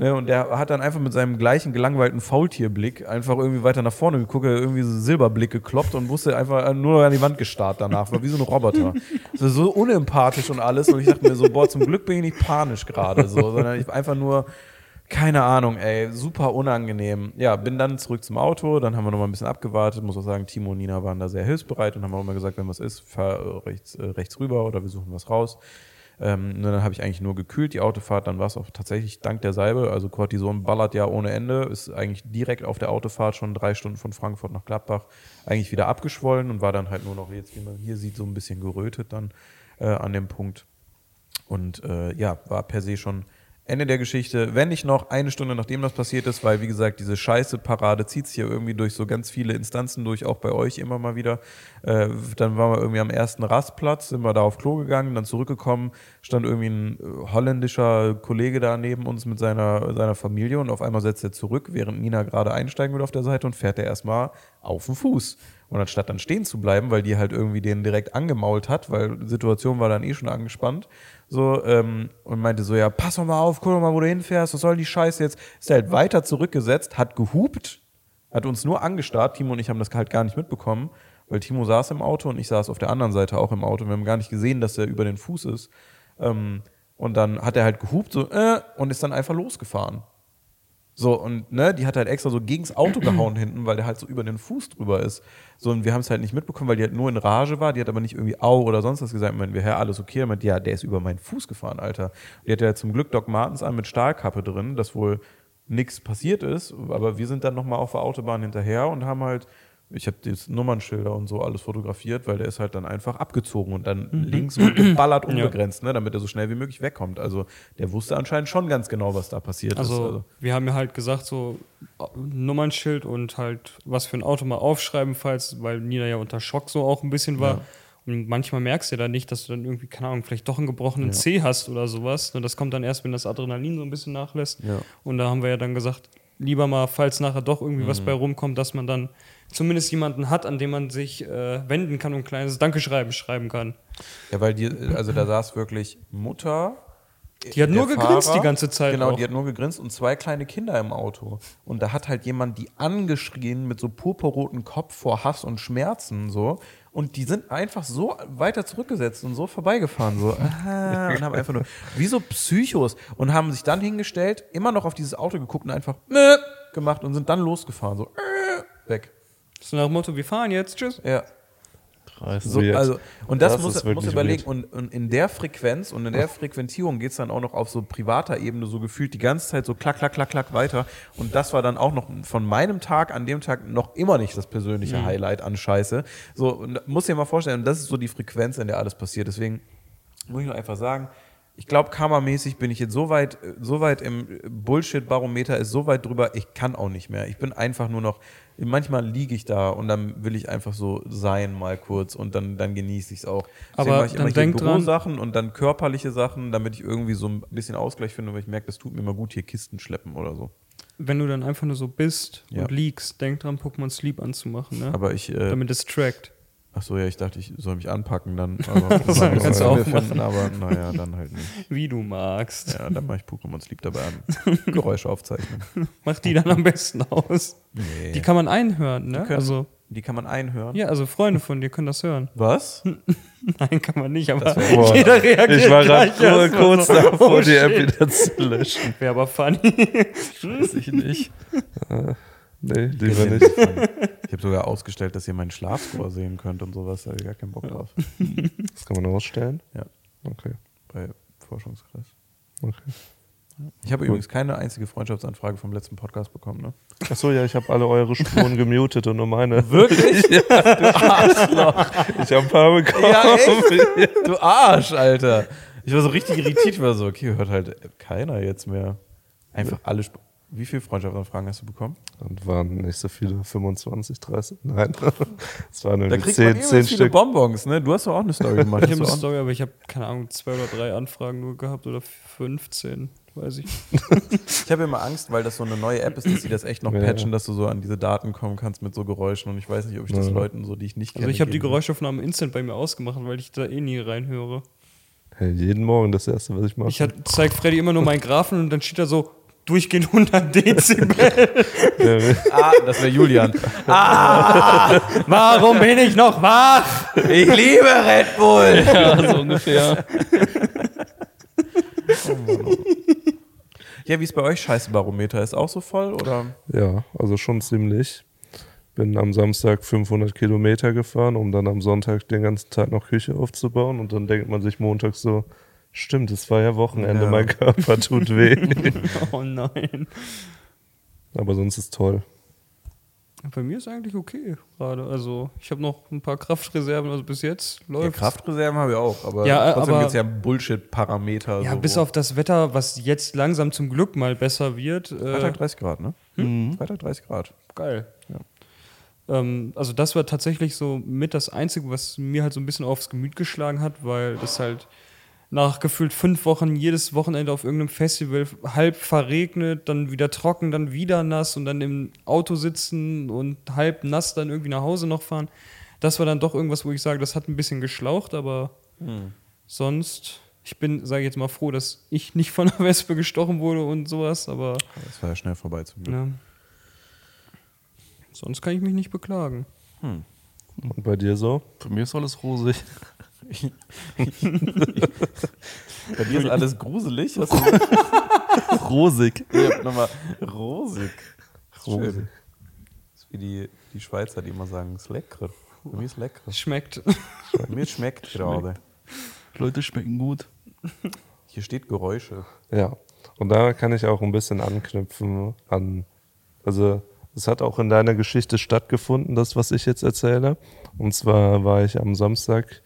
Ne, und der hat dann einfach mit seinem gleichen gelangweilten Faultierblick einfach irgendwie weiter nach vorne geguckt, er hat irgendwie so Silberblick gekloppt und wusste einfach nur noch an die Wand gestarrt danach, war wie so ein Roboter. So, so unempathisch und alles. Und ich dachte mir so, boah, zum Glück bin ich nicht panisch gerade so, sondern ich einfach nur, keine Ahnung, ey, super unangenehm. Ja, bin dann zurück zum Auto, dann haben wir noch mal ein bisschen abgewartet. Muss auch sagen, Timo und Nina waren da sehr hilfsbereit und haben auch immer gesagt, wenn was ist, fahr äh, rechts, äh, rechts rüber oder wir suchen was raus. Ähm, und dann habe ich eigentlich nur gekühlt die Autofahrt, dann war es auch tatsächlich dank der Salbe. Also Cortison ballert ja ohne Ende, ist eigentlich direkt auf der Autofahrt schon drei Stunden von Frankfurt nach Gladbach eigentlich wieder abgeschwollen und war dann halt nur noch jetzt, wie man hier sieht, so ein bisschen gerötet dann äh, an dem Punkt. Und äh, ja, war per se schon Ende der Geschichte. Wenn nicht noch eine Stunde nachdem das passiert ist, weil wie gesagt, diese scheiße Parade zieht sich ja irgendwie durch so ganz viele Instanzen durch, auch bei euch immer mal wieder. Äh, dann waren wir irgendwie am ersten Rastplatz, sind wir da auf Klo gegangen, dann zurückgekommen, stand irgendwie ein äh, holländischer Kollege da neben uns mit seiner, seiner Familie und auf einmal setzt er zurück, während Nina gerade einsteigen würde auf der Seite und fährt er erstmal auf den Fuß. Und anstatt dann stehen zu bleiben, weil die halt irgendwie den direkt angemault hat, weil die Situation war dann eh schon angespannt, so, ähm, und meinte so, ja, pass doch mal auf, guck doch mal, wo du hinfährst, was soll die Scheiße jetzt? Ist er halt weiter zurückgesetzt, hat gehupt, hat uns nur angestarrt, Timo und ich haben das halt gar nicht mitbekommen, weil Timo saß im Auto und ich saß auf der anderen Seite auch im Auto. Wir haben gar nicht gesehen, dass er über den Fuß ist. Ähm, und dann hat er halt gehupt, so, äh, und ist dann einfach losgefahren. So, und ne, die hat halt extra so gegens Auto gehauen hinten, weil der halt so über den Fuß drüber ist. So, und wir haben es halt nicht mitbekommen, weil die halt nur in Rage war. Die hat aber nicht irgendwie au oder sonst was gesagt. Meinen wir, Herr, alles okay? Meint, ja, der ist über meinen Fuß gefahren, Alter. Die hatte ja zum Glück Doc Martens an mit Stahlkappe drin, dass wohl nichts passiert ist. Aber wir sind dann nochmal auf der Autobahn hinterher und haben halt ich habe das Nummernschilder und so alles fotografiert, weil der ist halt dann einfach abgezogen und dann links und geballert unbegrenzt, ne, damit er so schnell wie möglich wegkommt. Also der wusste anscheinend schon ganz genau, was da passiert Also, ist. Also, wir haben ja halt gesagt, so äh, Nummernschild und halt was für ein Auto mal aufschreiben, falls, weil Nina ja unter Schock so auch ein bisschen war. Ja. Und manchmal merkst du ja dann nicht, dass du dann irgendwie, keine Ahnung, vielleicht doch einen gebrochenen C hast oder sowas. Und das kommt dann erst, wenn das Adrenalin so ein bisschen nachlässt. Ja. Und da haben wir ja dann gesagt, lieber mal, falls nachher doch irgendwie Mhm. was bei rumkommt, dass man dann zumindest jemanden hat, an dem man sich äh, wenden kann und ein kleines Dankeschreiben schreiben kann. ja, weil die, also da saß wirklich Mutter. Die hat der nur gegrinst Fahrer, die ganze Zeit Genau, auch. die hat nur gegrinst und zwei kleine Kinder im Auto. Und da hat halt jemand die angeschrien mit so purpurroten Kopf vor Hass und Schmerzen so. Und die sind einfach so weiter zurückgesetzt und so vorbeigefahren. So. Ah, und haben einfach nur, wie so Psychos. Und haben sich dann hingestellt, immer noch auf dieses Auto geguckt und einfach äh, gemacht und sind dann losgefahren. So äh, weg. So nach dem Motto, wir fahren jetzt, tschüss. Ja. So, also, und das, Das muss, wirklich überlegen. Und, und in der Frequenz und in der Frequentierung geht es dann auch noch auf so privater Ebene so gefühlt die ganze Zeit so klack, klack, klack, klack weiter. Und das war dann auch noch von meinem Tag an dem Tag noch immer nicht das persönliche Highlight an Scheiße. So, und muss dir mal vorstellen, das ist so die Frequenz, in der alles passiert. Deswegen muss ich nur einfach sagen, ich glaube, karmamäßig bin ich jetzt so weit, so weit im Bullshit-Barometer ist so weit drüber, ich kann auch nicht mehr. Ich bin einfach nur noch, manchmal liege ich da und dann will ich einfach so sein mal kurz und dann, dann genieße ich es auch. Deswegen Aber mache ich dann immer hier denk dran- Bürosachen und dann körperliche Sachen, damit ich irgendwie so ein bisschen Ausgleich finde, weil ich merke, das tut mir mal gut, hier Kisten schleppen oder so. Wenn du dann einfach nur so bist Ja. und liegst, denk dran, Pokémon Sleep anzumachen, ne? Aber ich, äh, Damit es trackt. Ach so, ja, ich dachte, ich soll mich anpacken dann. Aber das kannst du auch finden, aber naja, dann halt nicht. Wie du magst. Ja, dann mache ich Pokémon Sleep dabei an. Geräusche aufzeichnen. Mach die dann am besten aus. Nee. Die kann man einhören, ne? können- also, Die kann man einhören. ja, also Freunde von dir können das hören. Was? Nein, kann man nicht, aber Boah, jeder reagiert ich war gerade erstmal kurz so, davor, oh, die. App wieder zu löschen. Wäre aber funny. Weiß ich nicht. Nee, lieber bin nicht. Ich habe sogar ausgestellt, dass ihr meinen Schlafscore sehen könnt und sowas. Da habe ich gar keinen Bock drauf. Das kann man ausstellen? Ja. Okay. Bei Forschungskreis. okay. Ich habe übrigens keine einzige Freundschaftsanfrage vom letzten Podcast bekommen, ne? Achso, ja, ich habe alle eure Spuren gemutet und nur meine. Wirklich? ja, du Arschloch. Ich habe ein paar bekommen. Ja, echt? Du Arsch, Alter. Ich war so richtig irritiert, ich war so, okay, hört halt keiner jetzt mehr. Einfach alle. Sp Wie viele Freundschaftsanfragen hast du bekommen? Und waren nicht so viele, 25, 30? Nein. Es waren Da irgendwie kriegt man 10, eh 10 viele Stück. Bonbons, ne? Du hast doch auch eine Story gemacht. Ich habe eine Story, aber ich habe, keine Ahnung, zwei oder drei Anfragen nur gehabt oder 15, weiß ich. Ich habe immer Angst, weil das so eine neue App ist, dass sie das echt noch Ja. patchen, dass du so an diese Daten kommen kannst mit so Geräuschen. Und ich weiß nicht, ob ich das Ja. Leuten so, die ich nicht kenne. Also ich habe die geben will. Geräuschaufnahme instant bei mir ausgemacht, weil ich da eh nie reinhöre. Hey, jeden Morgen das erste, was ich mache. Ich hat, zeig Freddy immer nur meinen Graphen und dann steht da so durchgehend 100 Dezibel. Ah, das wäre Julian. Warum bin ich noch wach? Ich liebe Red Bull. Ja, so ungefähr. Ja, wie ist bei euch Scheißbarometer? Ist auch so voll oder? Ja, also schon ziemlich. Bin am Samstag 500 Kilometer gefahren, um dann am Sonntag den ganzen Tag noch Küche aufzubauen. Und dann denkt man sich montags so, stimmt, es war ja Wochenende, Ja. mein Körper tut weh. Oh nein. Aber sonst ist toll. Bei mir ist eigentlich okay gerade. Also ich habe noch ein paar Kraftreserven, also bis jetzt Ja, läuft Kraftreserven haben wir auch, aber Ja, trotzdem gibt es ja Bullshit-Parameter. Ja, so, bis wo- auf das Wetter, was jetzt langsam zum Glück mal besser wird. Äh, Freitag 30 Grad, ne? Freitag 30 Grad. geil. Ähm, also das war tatsächlich so mit das Einzige, was mir halt so ein bisschen aufs Gemüt geschlagen hat, weil das halt nach gefühlt fünf Wochen jedes Wochenende auf irgendeinem Festival halb verregnet, dann wieder trocken, dann wieder nass und dann im Auto sitzen und halb nass dann irgendwie nach Hause noch fahren. Das war dann doch irgendwas, wo ich sage, das hat ein bisschen geschlaucht, aber sonst, ich bin, sage ich jetzt mal froh, dass ich nicht von der Wespe gestochen wurde und sowas, aber Das war ja schnell vorbei zum Glück. ne. sonst kann ich mich nicht beklagen. Und bei dir so? Bei mir ist alles rosig. Bei dir ist alles gruselig. Du Rosig. ja, nochmal rosig. Schön. Das ist wie die, die Schweizer, die immer sagen, es ist lecker. Bei mir ist lecker. Schmeckt. Bei mir schmeckt gerade. Leute schmecken gut. Hier steht Geräusche. Ja. Und da kann ich auch ein bisschen anknüpfen an, also es hat auch in deiner Geschichte stattgefunden, das, was ich jetzt erzähle. Und zwar war ich am Samstag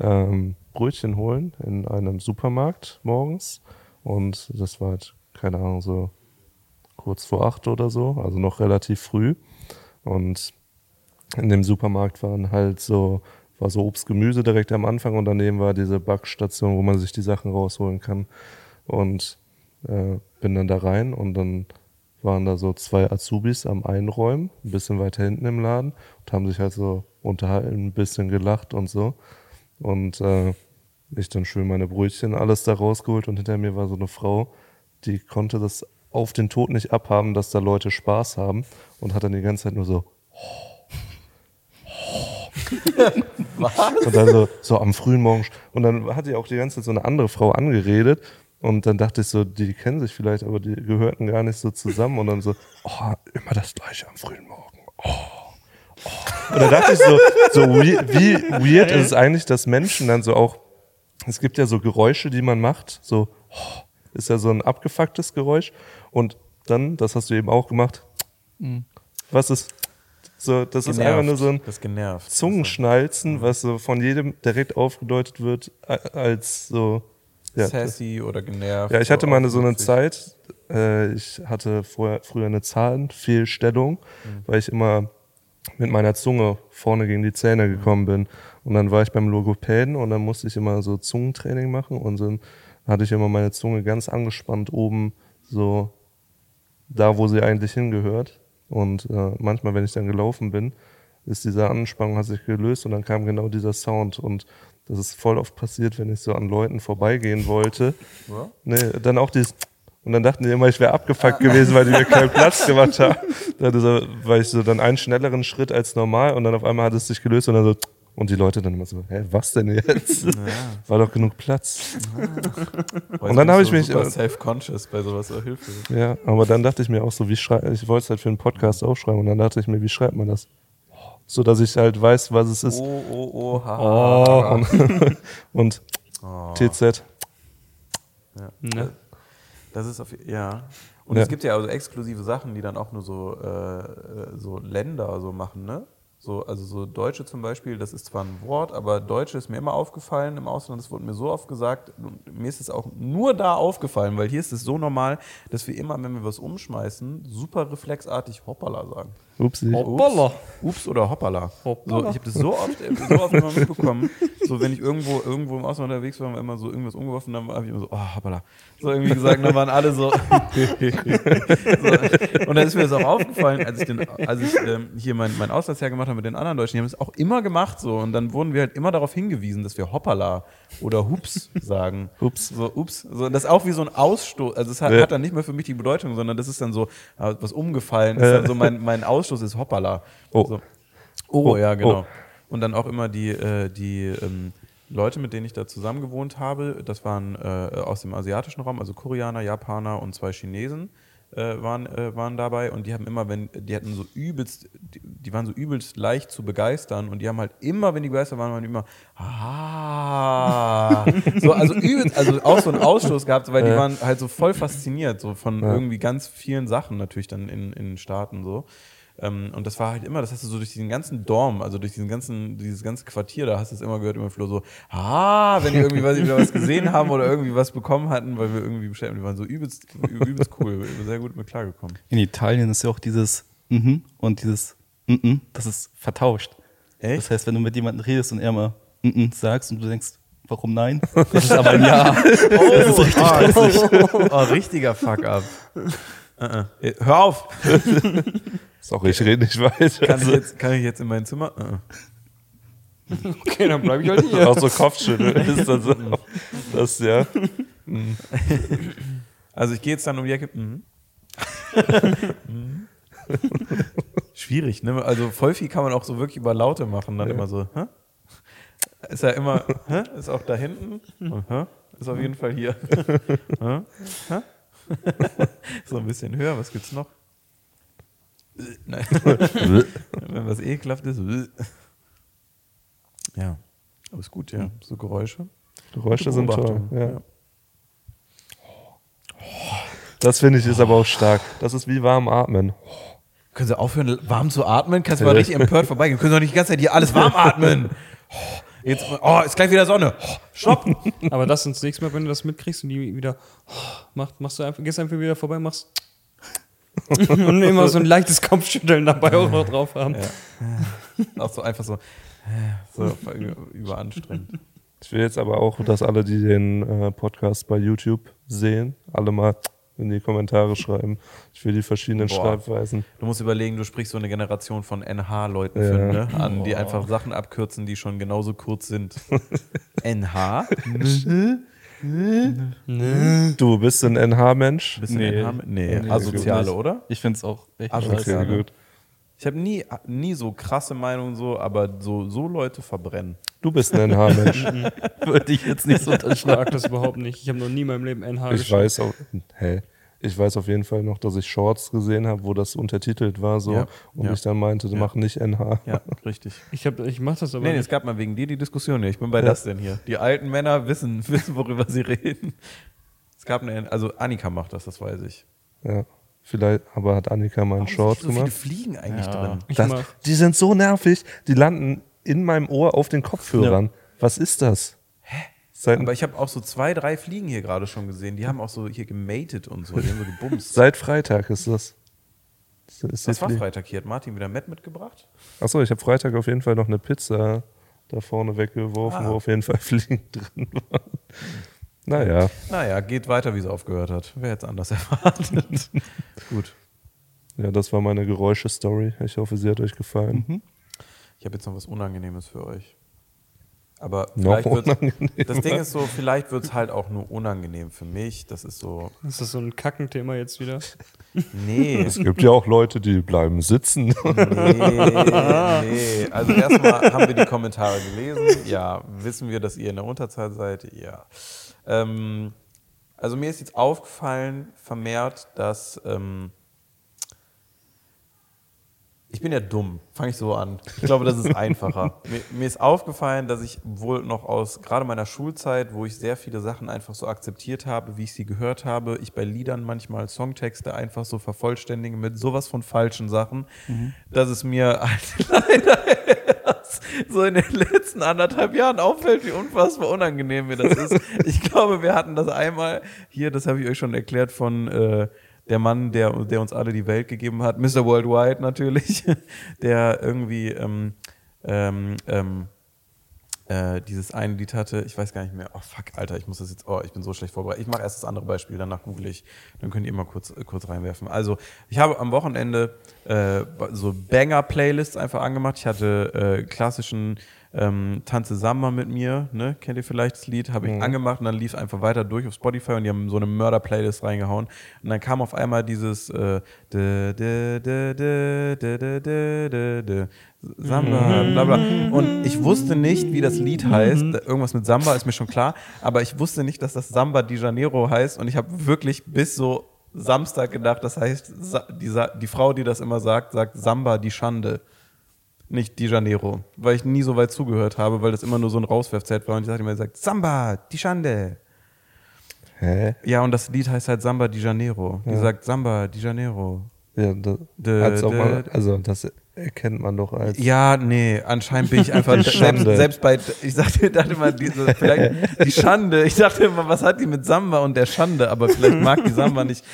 ähm, Brötchen holen in einem Supermarkt morgens. Und das war halt, keine Ahnung, so kurz vor acht oder so, also noch relativ früh. Und in dem Supermarkt waren halt so, war so Obst, Gemüse direkt am Anfang und daneben war diese Backstation, wo man sich die Sachen rausholen kann. Und äh, bin dann da rein und dann waren da so zwei Azubis am Einräumen, ein bisschen weiter hinten im Laden und haben sich halt so unterhalten, ein bisschen gelacht und so. Und äh, ich dann schön meine Brötchen alles da rausgeholt und hinter mir war so eine Frau, die konnte das auf den Tod nicht abhaben, dass da Leute Spaß haben und hat dann die ganze Zeit nur so Und dann so, so am frühen Morgen. Und dann hat die auch die ganze Zeit so eine andere Frau angeredet. Und dann dachte ich so, die kennen sich vielleicht, aber die gehörten gar nicht so zusammen. Und dann so, oh, immer das Gleiche am frühen Morgen. Oh. Und da dachte ich so, so wie, wie weird ist es eigentlich, dass Menschen dann so auch, es gibt ja so Geräusche, die man macht, so, ist ja so ein abgefucktes Geräusch. Und dann, das hast du eben auch gemacht, was ist, so, das ist einfach nur so ein, Das genervt. Zungenschnalzen, was so von jedem direkt aufgedeutet wird als so. Ja, Sassy oder genervt. ja ich hatte mal eine, so eine. Zeit, äh, ich hatte vorher, früher eine Zahnfehlstellung, weil ich immer mit meiner Zunge vorne gegen die Zähne gekommen bin. Und dann war ich beim Logopäden und dann musste ich immer so Zungentraining machen und dann hatte ich immer meine Zunge ganz angespannt oben, so da, wo sie eigentlich hingehört. Und äh, manchmal, wenn ich dann gelaufen bin, ist diese Anspannung hat sich gelöst und dann kam genau dieser Sound. Und das ist voll oft passiert, wenn ich so an Leuten vorbeigehen wollte. Ja? Nee, dann auch dieses und dann dachten die immer, ich wäre abgefuckt gewesen, weil die mir keinen Platz gemacht haben. Dann er- war ich so dann einen schnelleren Schritt als normal und dann auf einmal hat es sich gelöst und dann so und die Leute dann immer so, hä, was denn jetzt? War doch genug Platz. Weiß Und dann habe ich so mich- super self-conscious bei sowas. Oh, Hilfe. Ja, aber dann dachte ich mir auch so, wie schreibe ich wollte es halt für einen Podcast aufschreiben und dann dachte ich mir, wie schreibt man das? So dass ich halt weiß, was es ist. Oh, oh, oh, ha, Oh, ha. und, und Oh. TZ. Ja. Ne? Das ist auf, ja. Und Ja. es gibt ja also exklusive Sachen, die dann auch nur so, äh, so Länder so machen, ne? So, also so Deutsche zum Beispiel, das ist zwar ein Wort, aber Deutsche ist mir immer aufgefallen im Ausland, das wurde mir so oft gesagt, und mir ist es auch nur da aufgefallen, weil hier ist es so normal, dass wir immer, wenn wir was umschmeißen, super reflexartig Hoppala sagen. Upsi. Hoppala. Ups oder Hoppala. Hoppala. So, ich habe das so oft, so oft immer mitbekommen. So, wenn ich irgendwo, irgendwo im Ausland unterwegs war, war immer so irgendwas umgeworfen, dann habe ich immer so, oh, Hoppala. So irgendwie gesagt, dann waren alle so. so. Und dann ist mir das auch aufgefallen, als ich, den, als ich ähm, hier mein, mein Auslandsjahr gemacht habe mit den anderen Deutschen, die haben es auch immer gemacht so. Und dann wurden wir halt immer darauf hingewiesen, dass wir Hoppala oder Hups sagen. Ups. So, ups. So, und das ist auch wie so ein Ausstoß. Also es hat, Ja. hat dann nicht mehr für mich die Bedeutung, sondern das ist dann so, was umgefallen ist. Dann so mein, mein Ausstoß ist Hoppala. Oh. So. Oh, Oh, ja, genau. oh. Und dann auch immer die, äh, die ähm, Leute, mit denen ich da zusammen gewohnt habe, das waren äh, aus dem asiatischen Raum, also Koreaner, Japaner und zwei Chinesen. Äh, waren, äh, waren dabei und die haben immer, wenn, die hatten so übelst, die, die waren so übelst leicht zu begeistern und die haben halt immer, wenn die begeistert waren, waren die immer, ah, so, also übelst, also auch so einen Ausstoß gehabt, weil die waren halt so voll fasziniert, so von irgendwie ganz vielen Sachen natürlich dann in, in Staaten so. Ähm, und das war halt immer, das hast du so durch diesen ganzen Dorm, also durch diesen ganzen, dieses ganze Quartier, da hast du es immer gehört, immer Flo so, ah, wenn die irgendwie weiß ich, wieder was gesehen haben oder irgendwie was bekommen hatten, weil wir irgendwie bestellt haben, die waren so übelst, übelst cool, sehr gut mit klargekommen. In Italien ist ja auch dieses mhm und dieses mhm, das ist vertauscht. Echt? Das heißt, wenn du mit jemandem redest und er mal mhm sagst und du denkst, warum nein? Das ist aber ein Ja. das ist richtig oh, oh, richtiger Fuck-up. Uh -uh. Hör auf! Sorry, ich rede nicht weiter. Kann ich jetzt, kann ich jetzt in mein Zimmer? Uh Okay, dann bleibe ich halt hier. Auch so Kopfschütteln ist dann so. Das, ja. Also ich gehe jetzt dann um die Ecke. Mhm. Mhm. Schwierig, ne? Also voll viel kann man auch so wirklich über Laute machen, dann immer so, hä? Ist ja immer, hä? Ist auch da hinten hä? Ist auf jeden Fall hier. hä? Hä? so ein bisschen höher, was gibt's noch? Nein. Wenn was ekelhaft ist. Ja. Aber ist gut, ja. So Geräusche. Geräusche sind toll. Ja. Das finde ich ist aber auch stark. Das ist wie warm atmen. Können Sie aufhören, warm zu atmen? Kannst du mal richtig empört vorbeigehen? Können Sie doch nicht die ganze Zeit hier alles warm atmen? Jetzt, oh, ist gleich wieder Sonne. Stopp. Aber das ins nächste Mal, wenn du das mitkriegst und die wieder machst, machst du einfach, gehst einfach wieder vorbei, machst und immer so ein leichtes Kopfschütteln dabei auch noch drauf haben. Auch so einfach so, so überanstrengend. Ich will jetzt aber auch, dass alle, die den äh, Podcast bei YouTube sehen, alle mal in die Kommentare schreiben. Ich will die verschiedenen Boah. Schreibweisen. Du musst überlegen, du sprichst so eine Generation von NH-Leuten Ja. für, ne? an, die einfach Sachen abkürzen, die schon genauso kurz sind. NH? Du bist ein NH-Mensch? Bist du Nee. NH? Nee, Nee, asoziale, oder? Ich finde es auch echt okay, gut. Ich habe nie, nie so krasse Meinungen so, aber so, so Leute verbrennen. Du bist ein NH-Mensch. Würde ich jetzt nicht so unterschlagen. das überhaupt nicht. Ich habe noch nie in meinem Leben NH Ich geschaut. weiß auch, hä? Ich weiß auf jeden Fall noch, dass ich Shorts gesehen habe, wo das untertitelt war so Ja, und ja. ich dann meinte, Ja. mach nicht NH. Ja, richtig. Ich, hab, ich mach das aber Nee, nee, es nicht. gab mal wegen dir die Diskussion. hier. Ich bin bei das denn hier. Die alten Männer wissen, wissen, worüber sie reden. Es gab eine, also Annika macht das, das weiß ich. Ja. Vielleicht, aber hat Annika mal einen Short so viele gemacht? Fliegen eigentlich Ja. drin. Das, die sind so nervig, die landen in meinem Ohr auf den Kopfhörern. Was ist das? Seit, Aber ich habe auch so zwei, drei Fliegen hier gerade schon gesehen. Die haben auch so hier gematet und so. Die haben so gebumst. seit Freitag ist das. das ist Das war die- Freitag hier. Hat Martin wieder Matt mitgebracht? Achso, ich habe Freitag auf jeden Fall noch eine Pizza da vorne weggeworfen, Ah. wo auf jeden Fall Fliegen drin waren. Naja, Naja, geht weiter, wie es aufgehört hat. Wer hätte es anders erwartet? Gut. ja, das war meine Geräusche-Story. Ich hoffe, sie hat euch gefallen. Ich habe jetzt noch was Unangenehmes für euch. Aber vielleicht wird's, unangenehmer. das Ding ist so, vielleicht wird es halt auch nur unangenehm für mich. Das ist so, Ist das so ein Kackenthema jetzt wieder? nee. Es gibt ja auch Leute, die bleiben sitzen. Nee, nee. Also erstmal haben wir die Kommentare gelesen. Ja. Wissen wir, dass ihr in der Unterzahl seid? Ja. Ähm, also mir ist jetzt aufgefallen, vermehrt, dass ähm, ich bin ja dumm, fange ich so an. Ich glaube, das ist einfacher. mir, mir ist aufgefallen, dass ich wohl noch aus gerade meiner Schulzeit, wo ich sehr viele Sachen einfach so akzeptiert habe, wie ich sie gehört habe, ich bei Liedern manchmal Songtexte einfach so vervollständige mit sowas von falschen Sachen, dass es mir leider erst so in den letzten anderthalb Jahren auffällt, wie unfassbar unangenehm mir das ist. Ich glaube, wir hatten das einmal hier, das habe ich euch schon erklärt von äh, der Mann, der, der uns alle die Welt gegeben hat, Mr. Worldwide natürlich, der irgendwie ähm, ähm, ähm, äh, dieses eine Lied hatte, ich weiß gar nicht mehr, oh fuck, Alter, ich muss das jetzt, oh, ich bin so schlecht vorbereitet. Ich mache erst das andere Beispiel, danach google ich, dann könnt ihr mal kurz, äh, kurz reinwerfen. Also, ich habe am Wochenende äh, so Banger-Playlists einfach angemacht. Ich hatte äh, klassischen ähm, Tanze Samba mit mir, ne? kennt ihr vielleicht das Lied, habe ich mhm. angemacht und dann lief einfach weiter durch auf Spotify und die haben so eine Mörder-Playlist reingehauen und dann kam auf einmal dieses äh, de, de, de, Samba, mhm. bla bla. Und ich wusste nicht, wie das Lied mhm. heißt. Irgendwas mit Samba ist mir schon klar, aber ich wusste nicht, dass das Samba de Janeiro heißt und ich habe wirklich bis so Samstag gedacht, das heißt, die, die Frau, die das immer sagt, sagt Samba die Schande. Nicht Di Janeiro, weil ich nie so weit zugehört habe, weil das immer nur so ein Rauswerfzelt war und ich sagte immer, sagt Samba, die Schande. Hä? Ja, und das Lied heißt halt Samba di Janeiro. Die Ja. sagt Samba di Janeiro. Ja, da, Dä, als ob man, dä, also das erkennt man doch als. Ja, nee, anscheinend bin ich einfach selbst, selbst bei, ich dachte, dachte immer, diese, vielleicht die Schande. Ich dachte immer, was hat die mit Samba und der Schande? Aber vielleicht mag die Samba nicht.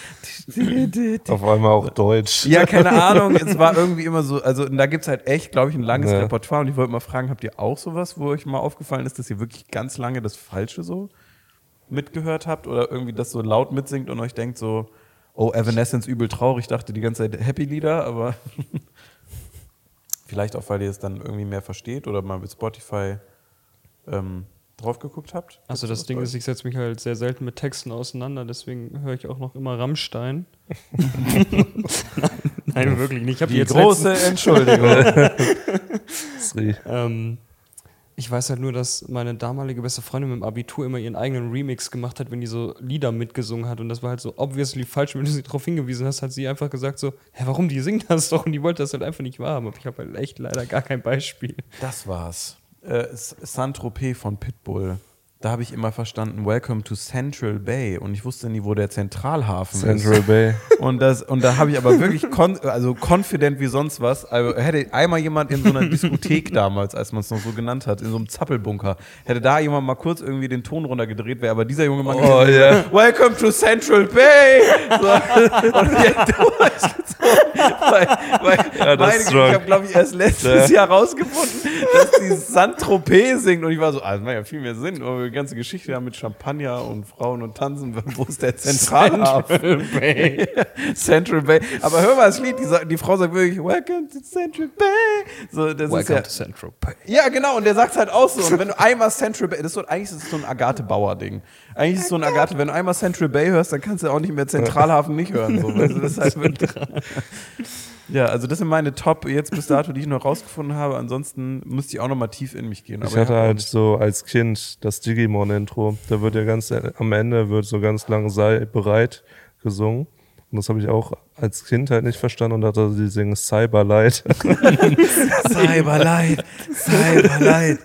Auf einmal auch Deutsch. Ja, keine Ahnung. Es war irgendwie immer so, also da gibt es halt echt, glaube ich, ein langes Ja. Repertoire. Und ich wollte mal fragen, habt ihr auch sowas, wo euch mal aufgefallen ist, dass ihr wirklich ganz lange das Falsche so mitgehört habt oder irgendwie das so laut mitsingt und euch denkt so, oh, Evanescence übel traurig, ich dachte die ganze Zeit Happy Lieder, aber vielleicht auch, weil ihr es dann irgendwie mehr versteht oder mal mit Spotify ähm, drauf geguckt habt. Also das Ding ist, ich setze mich halt sehr selten mit Texten auseinander, deswegen höre ich auch noch immer Rammstein. nein, nein, wirklich nicht. Ich habe die jetzt große Entschuldigung. Sri. Ähm, ich weiß halt nur, dass meine damalige beste Freundin mit dem Abitur immer ihren eigenen Remix gemacht hat, wenn die so Lieder mitgesungen hat. Und das war halt so obviously falsch. Wenn du sie darauf hingewiesen hast, hat sie einfach gesagt so, hä, warum, die singt das doch? Und die wollte das halt einfach nicht wahrhaben. Aber ich habe halt echt leider gar kein Beispiel. Das war's. Äh, Saint-Tropez von Pitbull. Da habe ich immer verstanden, Welcome to Central Bay. Und ich wusste nie, wo der Zentralhafen Central ist. Bay. Und, das, und da habe ich aber wirklich kon also confident wie sonst was. Also hätte einmal jemand in so einer Diskothek damals, als man es noch so genannt hat, in so einem Zappelbunker, hätte da jemand mal kurz irgendwie den Ton runtergedreht, wäre aber dieser junge Mann Oh, gewesen, ja. Welcome to Central Bay! So, und ich, so, weil, weil Ja, meine ich habe, glaube ich, erst letztes Ja. Jahr rausgefunden, dass die Saint-Tropez singt. Und ich war so, ah, das macht ja viel mehr Sinn. Aber die ganze Geschichte da mit Champagner und Frauen und Tanzen, wo ist der Zentralhafen? Bay. Central Bay. Aber hör mal das Lied, die, die Frau sagt wirklich, Welcome to Central Bay. So, das ist ja, Central Bay. ja, genau, und der sagt halt auch so. Und wenn du einmal Central Bay, das ist so, eigentlich ist es so ein Agathe Bauer-Ding. Eigentlich ist es so ein Agathe, wenn du einmal Central Bay hörst, dann kannst du auch nicht mehr Zentralhafen nicht hören. So. Das ist halt ja, also das sind meine Top jetzt bis dato, die ich noch rausgefunden habe. Ansonsten müsste ich auch noch mal tief in mich gehen. Ich hatte ja, halt so als Kind das Digimon-Intro. Da wird ja ganz am Ende wird so ganz lang sei bereit gesungen. Und das habe ich auch als Kind halt nicht verstanden und dachte, die singen Cyberlight. Cyberlight, Cyberlight.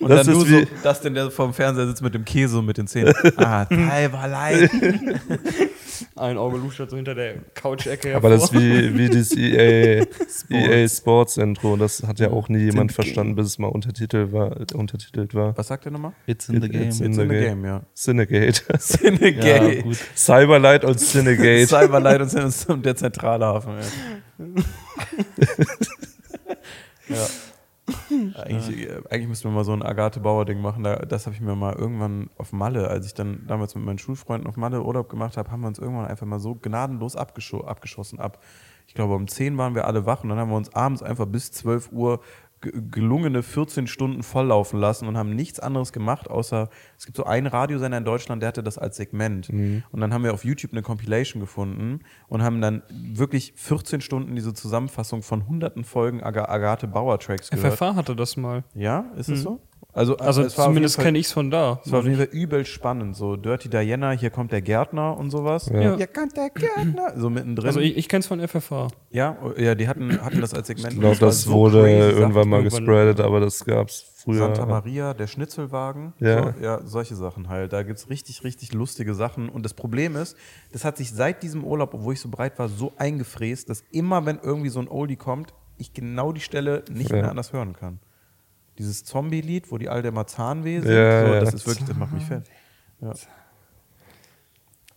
Und Das dann ist du so, das denn der vom Fernseher sitzt mit dem Käse und mit den Zähnen. Ah, Cyberlight. Ein Auge luschert so hinter der Couch-Ecke Aber das ist wie, wie das EA, EA Sports Intro. Das hat ja auch nie jemand the verstanden, bis es mal untertitelt war. untertitelt war. Was sagt der nochmal? It's in the game. It's It's in the game, ja. Cinegate. Cinegate. Ja, gut. Cyberlight und Cinegate. Cyberlight und Cin- und der Zentralhafen. Ja. ja. Eigentlich, äh, eigentlich müssten wir mal so ein Agathe Bauer-Ding machen. Da, das habe ich mir mal irgendwann auf Malle, als ich dann damals mit meinen Schulfreunden auf Malle Urlaub gemacht habe, haben wir uns irgendwann einfach mal so gnadenlos abgescho abgeschossen ab. Ich glaube, um 10 waren wir alle wach und dann haben wir uns abends einfach bis 12 Uhr gelungene 14 Stunden volllaufen lassen und haben nichts anderes gemacht, außer es gibt so einen Radiosender in Deutschland, der hatte das als Segment. Und dann haben wir auf YouTube eine Compilation gefunden und haben dann wirklich 14 Stunden diese Zusammenfassung von hunderten Folgen Aga Agathe Bauer Tracks gehört. FFH hatte das mal. Ja, ist es so? Also, Also zumindest kenne ich es von da. es war auf jeden Fall übel spannend. So Dirty Diana, hier kommt der Gärtner und sowas. Ja. Hier kommt der Gärtner. So mittendrin. Also ich, ich kenne es von FFH. ja, ja, die hatten, hatten das als Segment. Ich glaube, das so wurde crazy irgendwann mal gespreadet, aber das gab es früher. Santa Maria, der Schnitzelwagen. Ja. So, ja, solche Sachen halt. Da gibt es richtig, richtig lustige Sachen. Und das Problem ist, das hat sich seit diesem Urlaub, obwohl ich so breit war, so eingefräst, dass immer, wenn irgendwie so ein Oldie kommt, ich genau die Stelle nicht Ja. mehr anders hören kann. Dieses Zombie-Lied, wo die all der sind, Ja, so, ja. das ist wirklich, das macht mich fett. Ja.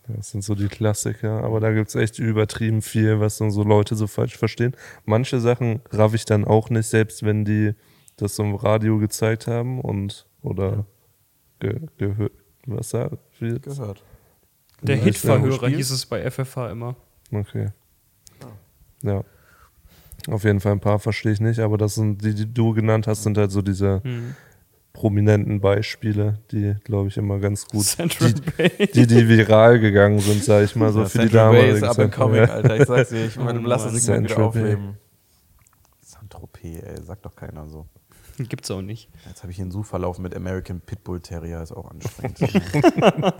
Das sind so die Klassiker, aber da gibt es echt übertrieben viel, was dann so Leute so falsch verstehen. Manche Sachen raff ich dann auch nicht, selbst wenn die das so im Radio gezeigt haben und oder ge, gehört. Was sagt wie- Gehört. Der Hitverhörer hieß es bei FFH immer. Okay. Ja. Auf jeden Fall ein paar verstehe ich nicht, aber das sind die, die du genannt hast, sind halt so diese Hm. prominenten Beispiele, die, glaube ich, immer ganz gut, Central die, Bay. die, die viral gegangen sind, sag ich mal, so Ja, für die Central Bay ist up and coming, Ja. Alter. Ich sag's dir, ich meine, Oh lass Mann. das nicht wieder Central aufleben. Saint-Tropez, ey, sagt doch keiner so. Gibt's auch nicht. Jetzt habe ich hier einen Suchverlauf mit American Pitbull Terrier, ist auch anstrengend.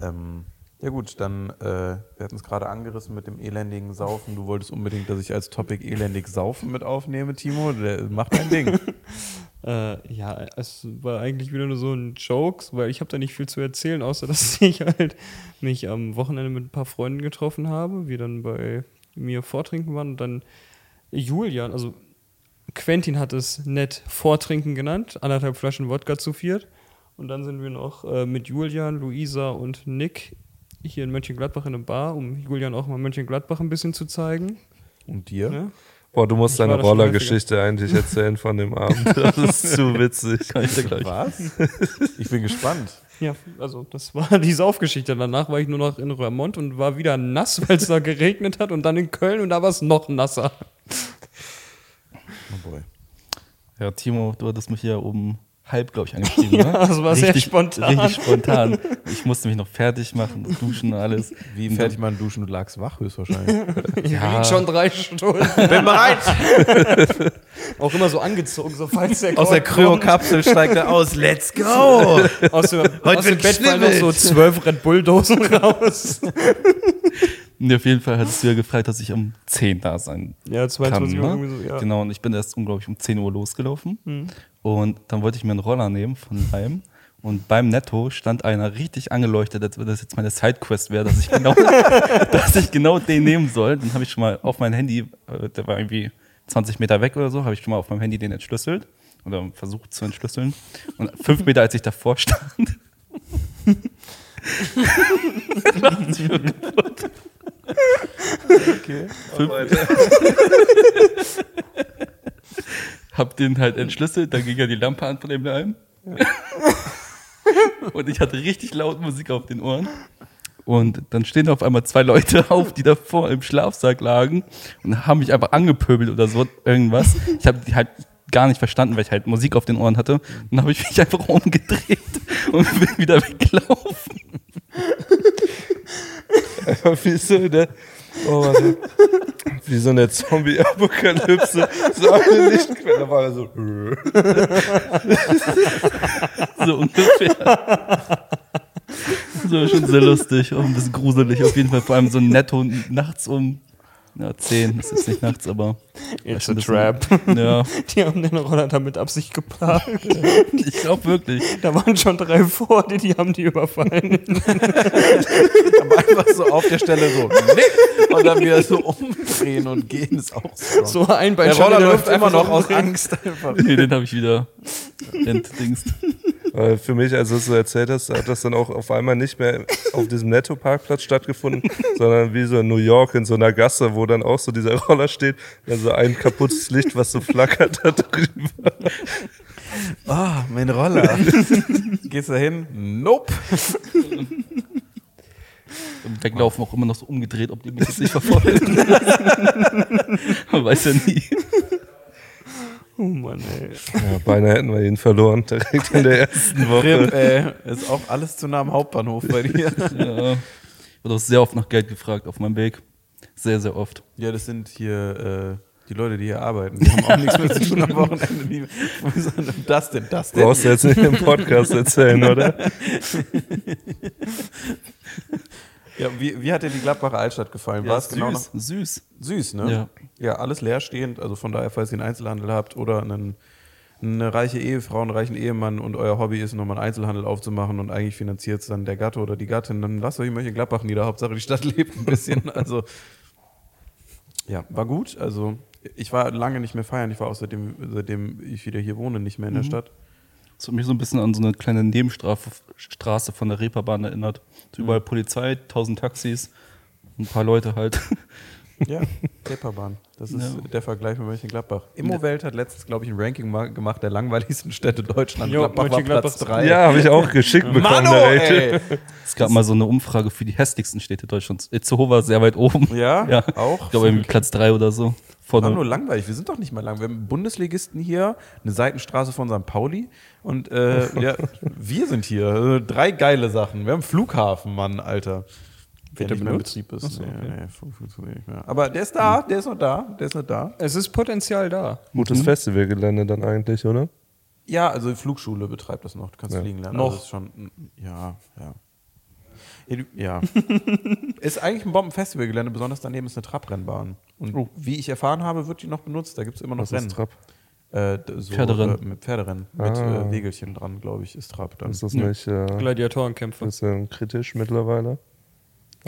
ähm, ja gut, dann, äh, wir hatten es gerade angerissen mit dem elendigen Saufen. Du wolltest unbedingt, dass ich als Topic elendig Saufen mit aufnehme, Timo. Der macht dein Ding. Äh, ja, es war eigentlich wieder nur so ein Joke, weil ich habe da nicht viel zu erzählen, außer dass ich halt mich am Wochenende mit ein paar Freunden getroffen habe, wir dann bei mir vortrinken waren und dann Julian, also Quentin hat es nett Vortrinken genannt, anderthalb Flaschen Wodka zu viert. Und dann sind wir noch äh, mit Julian, Luisa und Nick hier in Mönchengladbach in einer Bar, um Julian auch mal Mönchengladbach ein bisschen zu zeigen. Und dir? Ne? Boah, du musst Ich deine Rollergeschichte eigentlich erzählen von dem Abend. Das ist zu witzig. Kann ich dir gleich. Was? Ich bin gespannt. Ja, also das war die Saufgeschichte. Danach war ich nur noch in Röhrmond und war wieder nass, weil es da geregnet hat und dann in Köln und da war es noch nasser. Oh boy. Ja, Timo, du hattest mich hier um halb, glaube ich, angeschrieben. Ja, ne? das war sehr spontan. Richtig spontan. Ich musste mich noch fertig machen, duschen und alles. Wie fertig man duschen, du lagst wach höchstwahrscheinlich. Ich Ja. lieg schon drei Stunden. bin bereit! Auch immer so angezogen, so falls der Aus der. Kryokapsel steigt er aus. Let's go! Aus, dem- Heute aus dem wird Bett fallen noch so zwölf Red Bull-Dosen raus. Nee, auf jeden Fall hattest du ja gefragt, dass ich um 10 da sein Ja, kann. 22 Uhr Ne? so, ja. Genau, und ich bin erst unglaublich um 10 Uhr losgelaufen. Und dann wollte ich mir einen Roller nehmen von Leim. Und beim Netto stand einer richtig angeleuchtet, als wenn das jetzt meine Sidequest wäre, dass ich genau, dass ich genau den nehmen soll. Dann habe ich schon mal auf mein Handy, äh, der war irgendwie 20 Meter weg oder so, habe ich schon mal auf meinem Handy den entschlüsselt oder versucht zu entschlüsseln. Und fünf Meter, als ich davor stand, Fünf, hab den halt entschlüsselt, dann ging ja die Lampe an von dem Leim. Und ich hatte richtig laut Musik auf den Ohren. Und dann stehen auf einmal zwei Leute auf, die davor im Schlafsack lagen und haben mich einfach angepöbelt oder so irgendwas. Ich habe die halt gar nicht verstanden, weil ich halt Musik auf den Ohren hatte. Und dann habe ich mich einfach umgedreht und bin wieder weggelaufen. Wie so eine, oh, warte. Wie so eine Zombie-Apokalypse. So eine Lichtquelle. War er so. So ungefähr. War schon sehr lustig, auch ein bisschen gruselig. Auf jeden Fall vor allem so netto nachts um ja, 10, das ist nicht nachts, aber. It's a schon trap. bisschen- Ja, Die haben den Roller da mit Absicht geplagt. ich glaube wirklich. Da waren schon drei vor, die, die haben die überfallen. Aber einfach so auf der Stelle so, nick, und dann wieder so umdrehen und gehen ist auch so. So ein Bein Der Roller läuft immer einfach noch aus. Angst einfach. Nee, den habe ich wieder entdingst. Weil für mich, als du es so erzählt hast, hat das dann auch auf einmal nicht mehr auf diesem Netto-Parkplatz stattgefunden, sondern wie so in New York in so einer Gasse, wo dann auch so dieser Roller steht, also ein kaputtes Licht, was so flackert da drüber. Ah, mein Roller. Gehst du da hin? Nope. Im Weglaufen auch immer noch so umgedreht, ob die mich jetzt nicht verfolgen. Man weiß ja nie. Oh Mann, ey. Ja, beinahe hätten wir ihn verloren, direkt in der ersten Woche. Rip, ey. Ist auch alles zu nah am Hauptbahnhof bei dir. Ja. Ich wurde auch sehr oft nach Geld gefragt auf meinem Weg. Sehr, sehr oft. Ja, das sind hier äh, die Leute, die hier arbeiten. Die haben auch nichts mehr zu tun am Wochenende. Die, das denn, das denn. Brauchst du jetzt nicht im Podcast erzählen, oder? Ja, wie, wie hat dir die Gladbacher Altstadt gefallen? War es genau noch süß. süß. süß, ne? Ja. ja, alles leerstehend. Also von daher, falls ihr einen Einzelhandel habt oder einen, eine reiche Ehefrau, einen reichen Ehemann und euer Hobby ist, nochmal einen Einzelhandel aufzumachen und eigentlich finanziert es dann der Gatte oder die Gattin, dann lasst euch in Mönchengladbach nieder. Hauptsache die Stadt lebt ein bisschen. Also ja, war gut. Also ich war lange nicht mehr feiern. Ich war auch seitdem, seitdem ich wieder hier wohne, nicht mehr in der Stadt. Das hat mich so ein bisschen an so eine kleine Nebenstraße von der Reeperbahn erinnert. So überall Polizei, tausend Taxis, ein paar Leute halt. Ja, Reeperbahn. Das ist der Vergleich mit Mönchengladbach. Immowelt hat letztens, glaube ich, ein Ranking gemacht der langweiligsten Städte Deutschlands. Jo, Gladbach war Platz ist- 3. Ja, habe ich auch geschickt bekommen. Mano, ey. Es gab mal so eine Umfrage für die hässlichsten Städte Deutschlands. Itzehoe war sehr weit oben. Ja, Ja. auch. Ich glaube, irgendwie Platz drei oder so. Vorne. nur langweilig. Wir sind doch nicht mal lang. Wir haben Bundesligisten hier, eine Seitenstraße von St. Pauli und äh, ja, wir sind hier. Also drei geile Sachen. Wir haben Flughafen, Mann, Alter. Der der nicht mehr in benutzt? Betrieb ist. Ach so, nee, okay. nee, fun- funktioniert nicht mehr. Aber der ist da, der ist noch da, der ist noch da. Es ist Potenzial da. Gutes Festivalgelände dann eigentlich, oder? Ja, also die Flugschule betreibt das noch. Du kannst Ja. fliegen lernen. Noch. Also das ist schon, ja, ja. Ja, Ja. ist eigentlich ein Bombenfestivalgelände, besonders daneben ist eine Trabrennbahn. Und wie ich erfahren habe, wird die noch benutzt. Da gibt es immer noch Was Rennen. ist Trab? Äh, so, Pferderennen. Äh, mit Pferderennen. Mit Ah. äh, Wegelchen dran, glaube ich, ist Trab dann. Ist das nicht äh, ein Gladiatorenkämpfe. bisschen kritisch mittlerweile?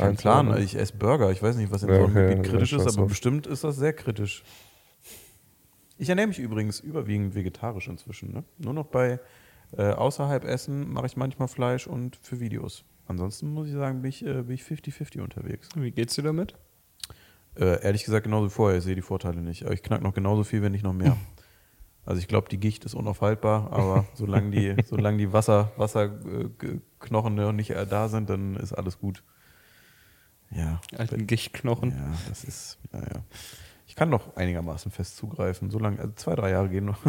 Kein Plan. Einzelne? Ich esse Burger. Ich weiß nicht, was in Ja, so einem okay, Gebiet kritisch ist, aber drauf. bestimmt ist das sehr kritisch. Ich ernähre mich übrigens überwiegend vegetarisch inzwischen. Ne? Nur noch bei äh, außerhalb Essen mache ich manchmal Fleisch und für Videos. Ansonsten muss ich sagen, bin ich äh, bin ich 50-50 unterwegs. Wie geht's dir damit? Äh, ehrlich gesagt genauso wie vorher. Ich sehe die Vorteile nicht. Aber ich knack noch genauso viel, wenn nicht noch mehr. Also ich glaube, die Gicht ist unaufhaltbar, aber solange die, solange die Wasser, Wasserknochen noch nicht äh, da sind, dann ist alles gut. Ja. Alten Gichtknochen. Ja, das ist, naja. Ich kann noch einigermaßen fest zugreifen. So lange, also zwei, drei Jahre gehen noch.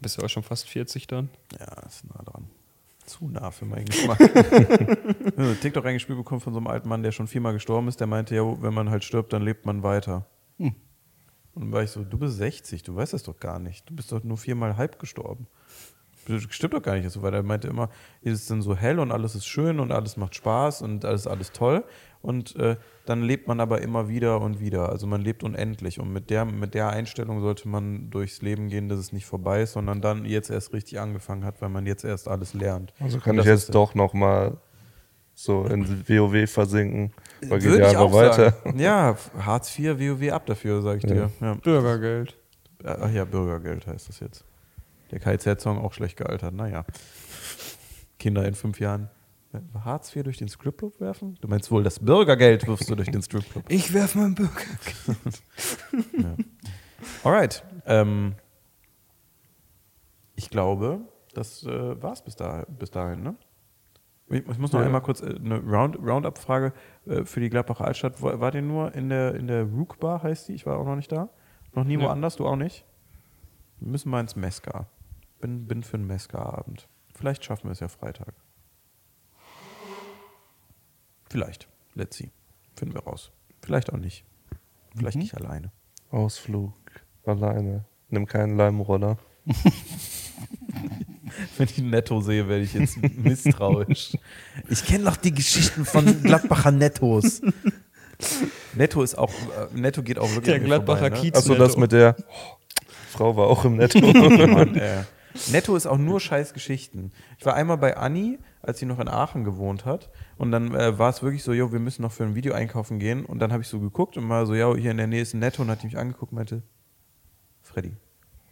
Bist du auch schon fast 40 dann? Ja, ist nah dran. Zu nah für meinen Geschmack. Ich habe ein TikTok eingespielt bekommen von so einem alten Mann, der schon viermal gestorben ist. Der meinte, ja, wenn man halt stirbt, dann lebt man weiter. Und dann war ich so, du bist 60, du weißt das doch gar nicht. Du bist doch nur viermal halb gestorben. Das Stimmt doch gar nicht so, weil er meinte immer, es ist dann so hell und alles ist schön und alles macht Spaß und alles alles toll. Und äh, dann lebt man aber immer wieder und wieder. Also man lebt unendlich. Und mit der, mit der Einstellung sollte man durchs Leben gehen, dass es nicht vorbei ist, sondern dann jetzt erst richtig angefangen hat, weil man jetzt erst alles lernt. Also kann ich jetzt doch noch mal so in WoW versinken. Weil geht Würde ja auch weiter. Sagen. Ja, Hartz IV, WoW ab dafür, sage ich dir. Ja. Bürgergeld. Ach ja, Bürgergeld heißt das jetzt. Der KZ-Song auch schlecht gealtert. Naja. Kinder in fünf Jahren. Hartz IV durch den Stripclub werfen? Du meinst wohl, das Bürgergeld wirfst du durch den Stripclub. Ich werf meinen Bürger. Alright. Ähm, ich glaube, das äh, war es bis, da, bis dahin, ne? Ich, ich muss noch Ja. einmal kurz äh, eine Round, Roundup-Frage äh, für die Gladbacher Altstadt. War, war der nur in der, in der Rook Bar, heißt die? Ich war auch noch nicht da. Noch nie Ja. woanders, du auch nicht? Wir müssen mal ins Meska. Bin, bin für einen Meska-Abend. Vielleicht schaffen wir es ja Freitag. Vielleicht. Let's see. Finden wir raus. Vielleicht auch nicht. Vielleicht nicht alleine. Ausflug. Alleine. Nimm keinen Leimroller. Wenn ich Netto sehe, werde ich jetzt misstrauisch. Ich kenne doch die Geschichten von Gladbacher Nettos. Netto ist auch, äh, Netto geht auch wirklich Der Gladbacher vorbei, ne? Kiez. Achso, das mit der Frau war auch im Netto. Mann, äh. Netto ist auch nur scheiß Geschichten. Ich war einmal bei Anni, als sie noch in Aachen gewohnt hat. Und dann äh, war es wirklich so, jo, wir müssen noch für ein Video einkaufen gehen. Und dann habe ich so geguckt und mal so, ja, hier in der Nähe ist ein Netto. Und hat die mich angeguckt und meinte, Freddy,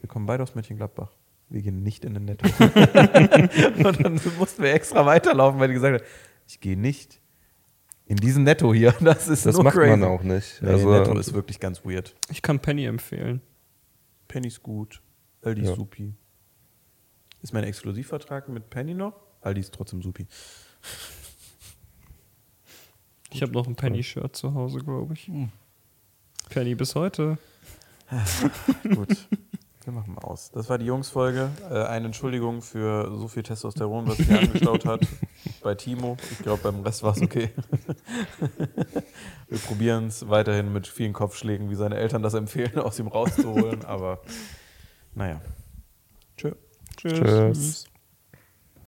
wir kommen beide aus Mönchengladbach. Wir gehen nicht in den Netto. und dann mussten wir extra weiterlaufen, weil die gesagt hat, ich gehe nicht in diesen Netto hier. Das ist Das nur macht crazy. man auch nicht. Nee, Also, Netto ist wirklich ganz weird. Ich kann Penny empfehlen. Penny ist gut. Aldi ist Ja. supi. Ist mein Exklusivvertrag mit Penny noch? Aldi ist trotzdem supi. Ich habe noch ein Penny-Shirt zu Hause, glaube ich. Penny bis heute. Gut. Wir machen mal aus. Das war die Jungsfolge. Äh, eine Entschuldigung für so viel Testosteron, was sich angestaut hat bei Timo. Ich glaube, beim Rest war es okay. Wir probieren es weiterhin mit vielen Kopfschlägen, wie seine Eltern das empfehlen, aus ihm rauszuholen. Aber naja. Tschö. Tschüss.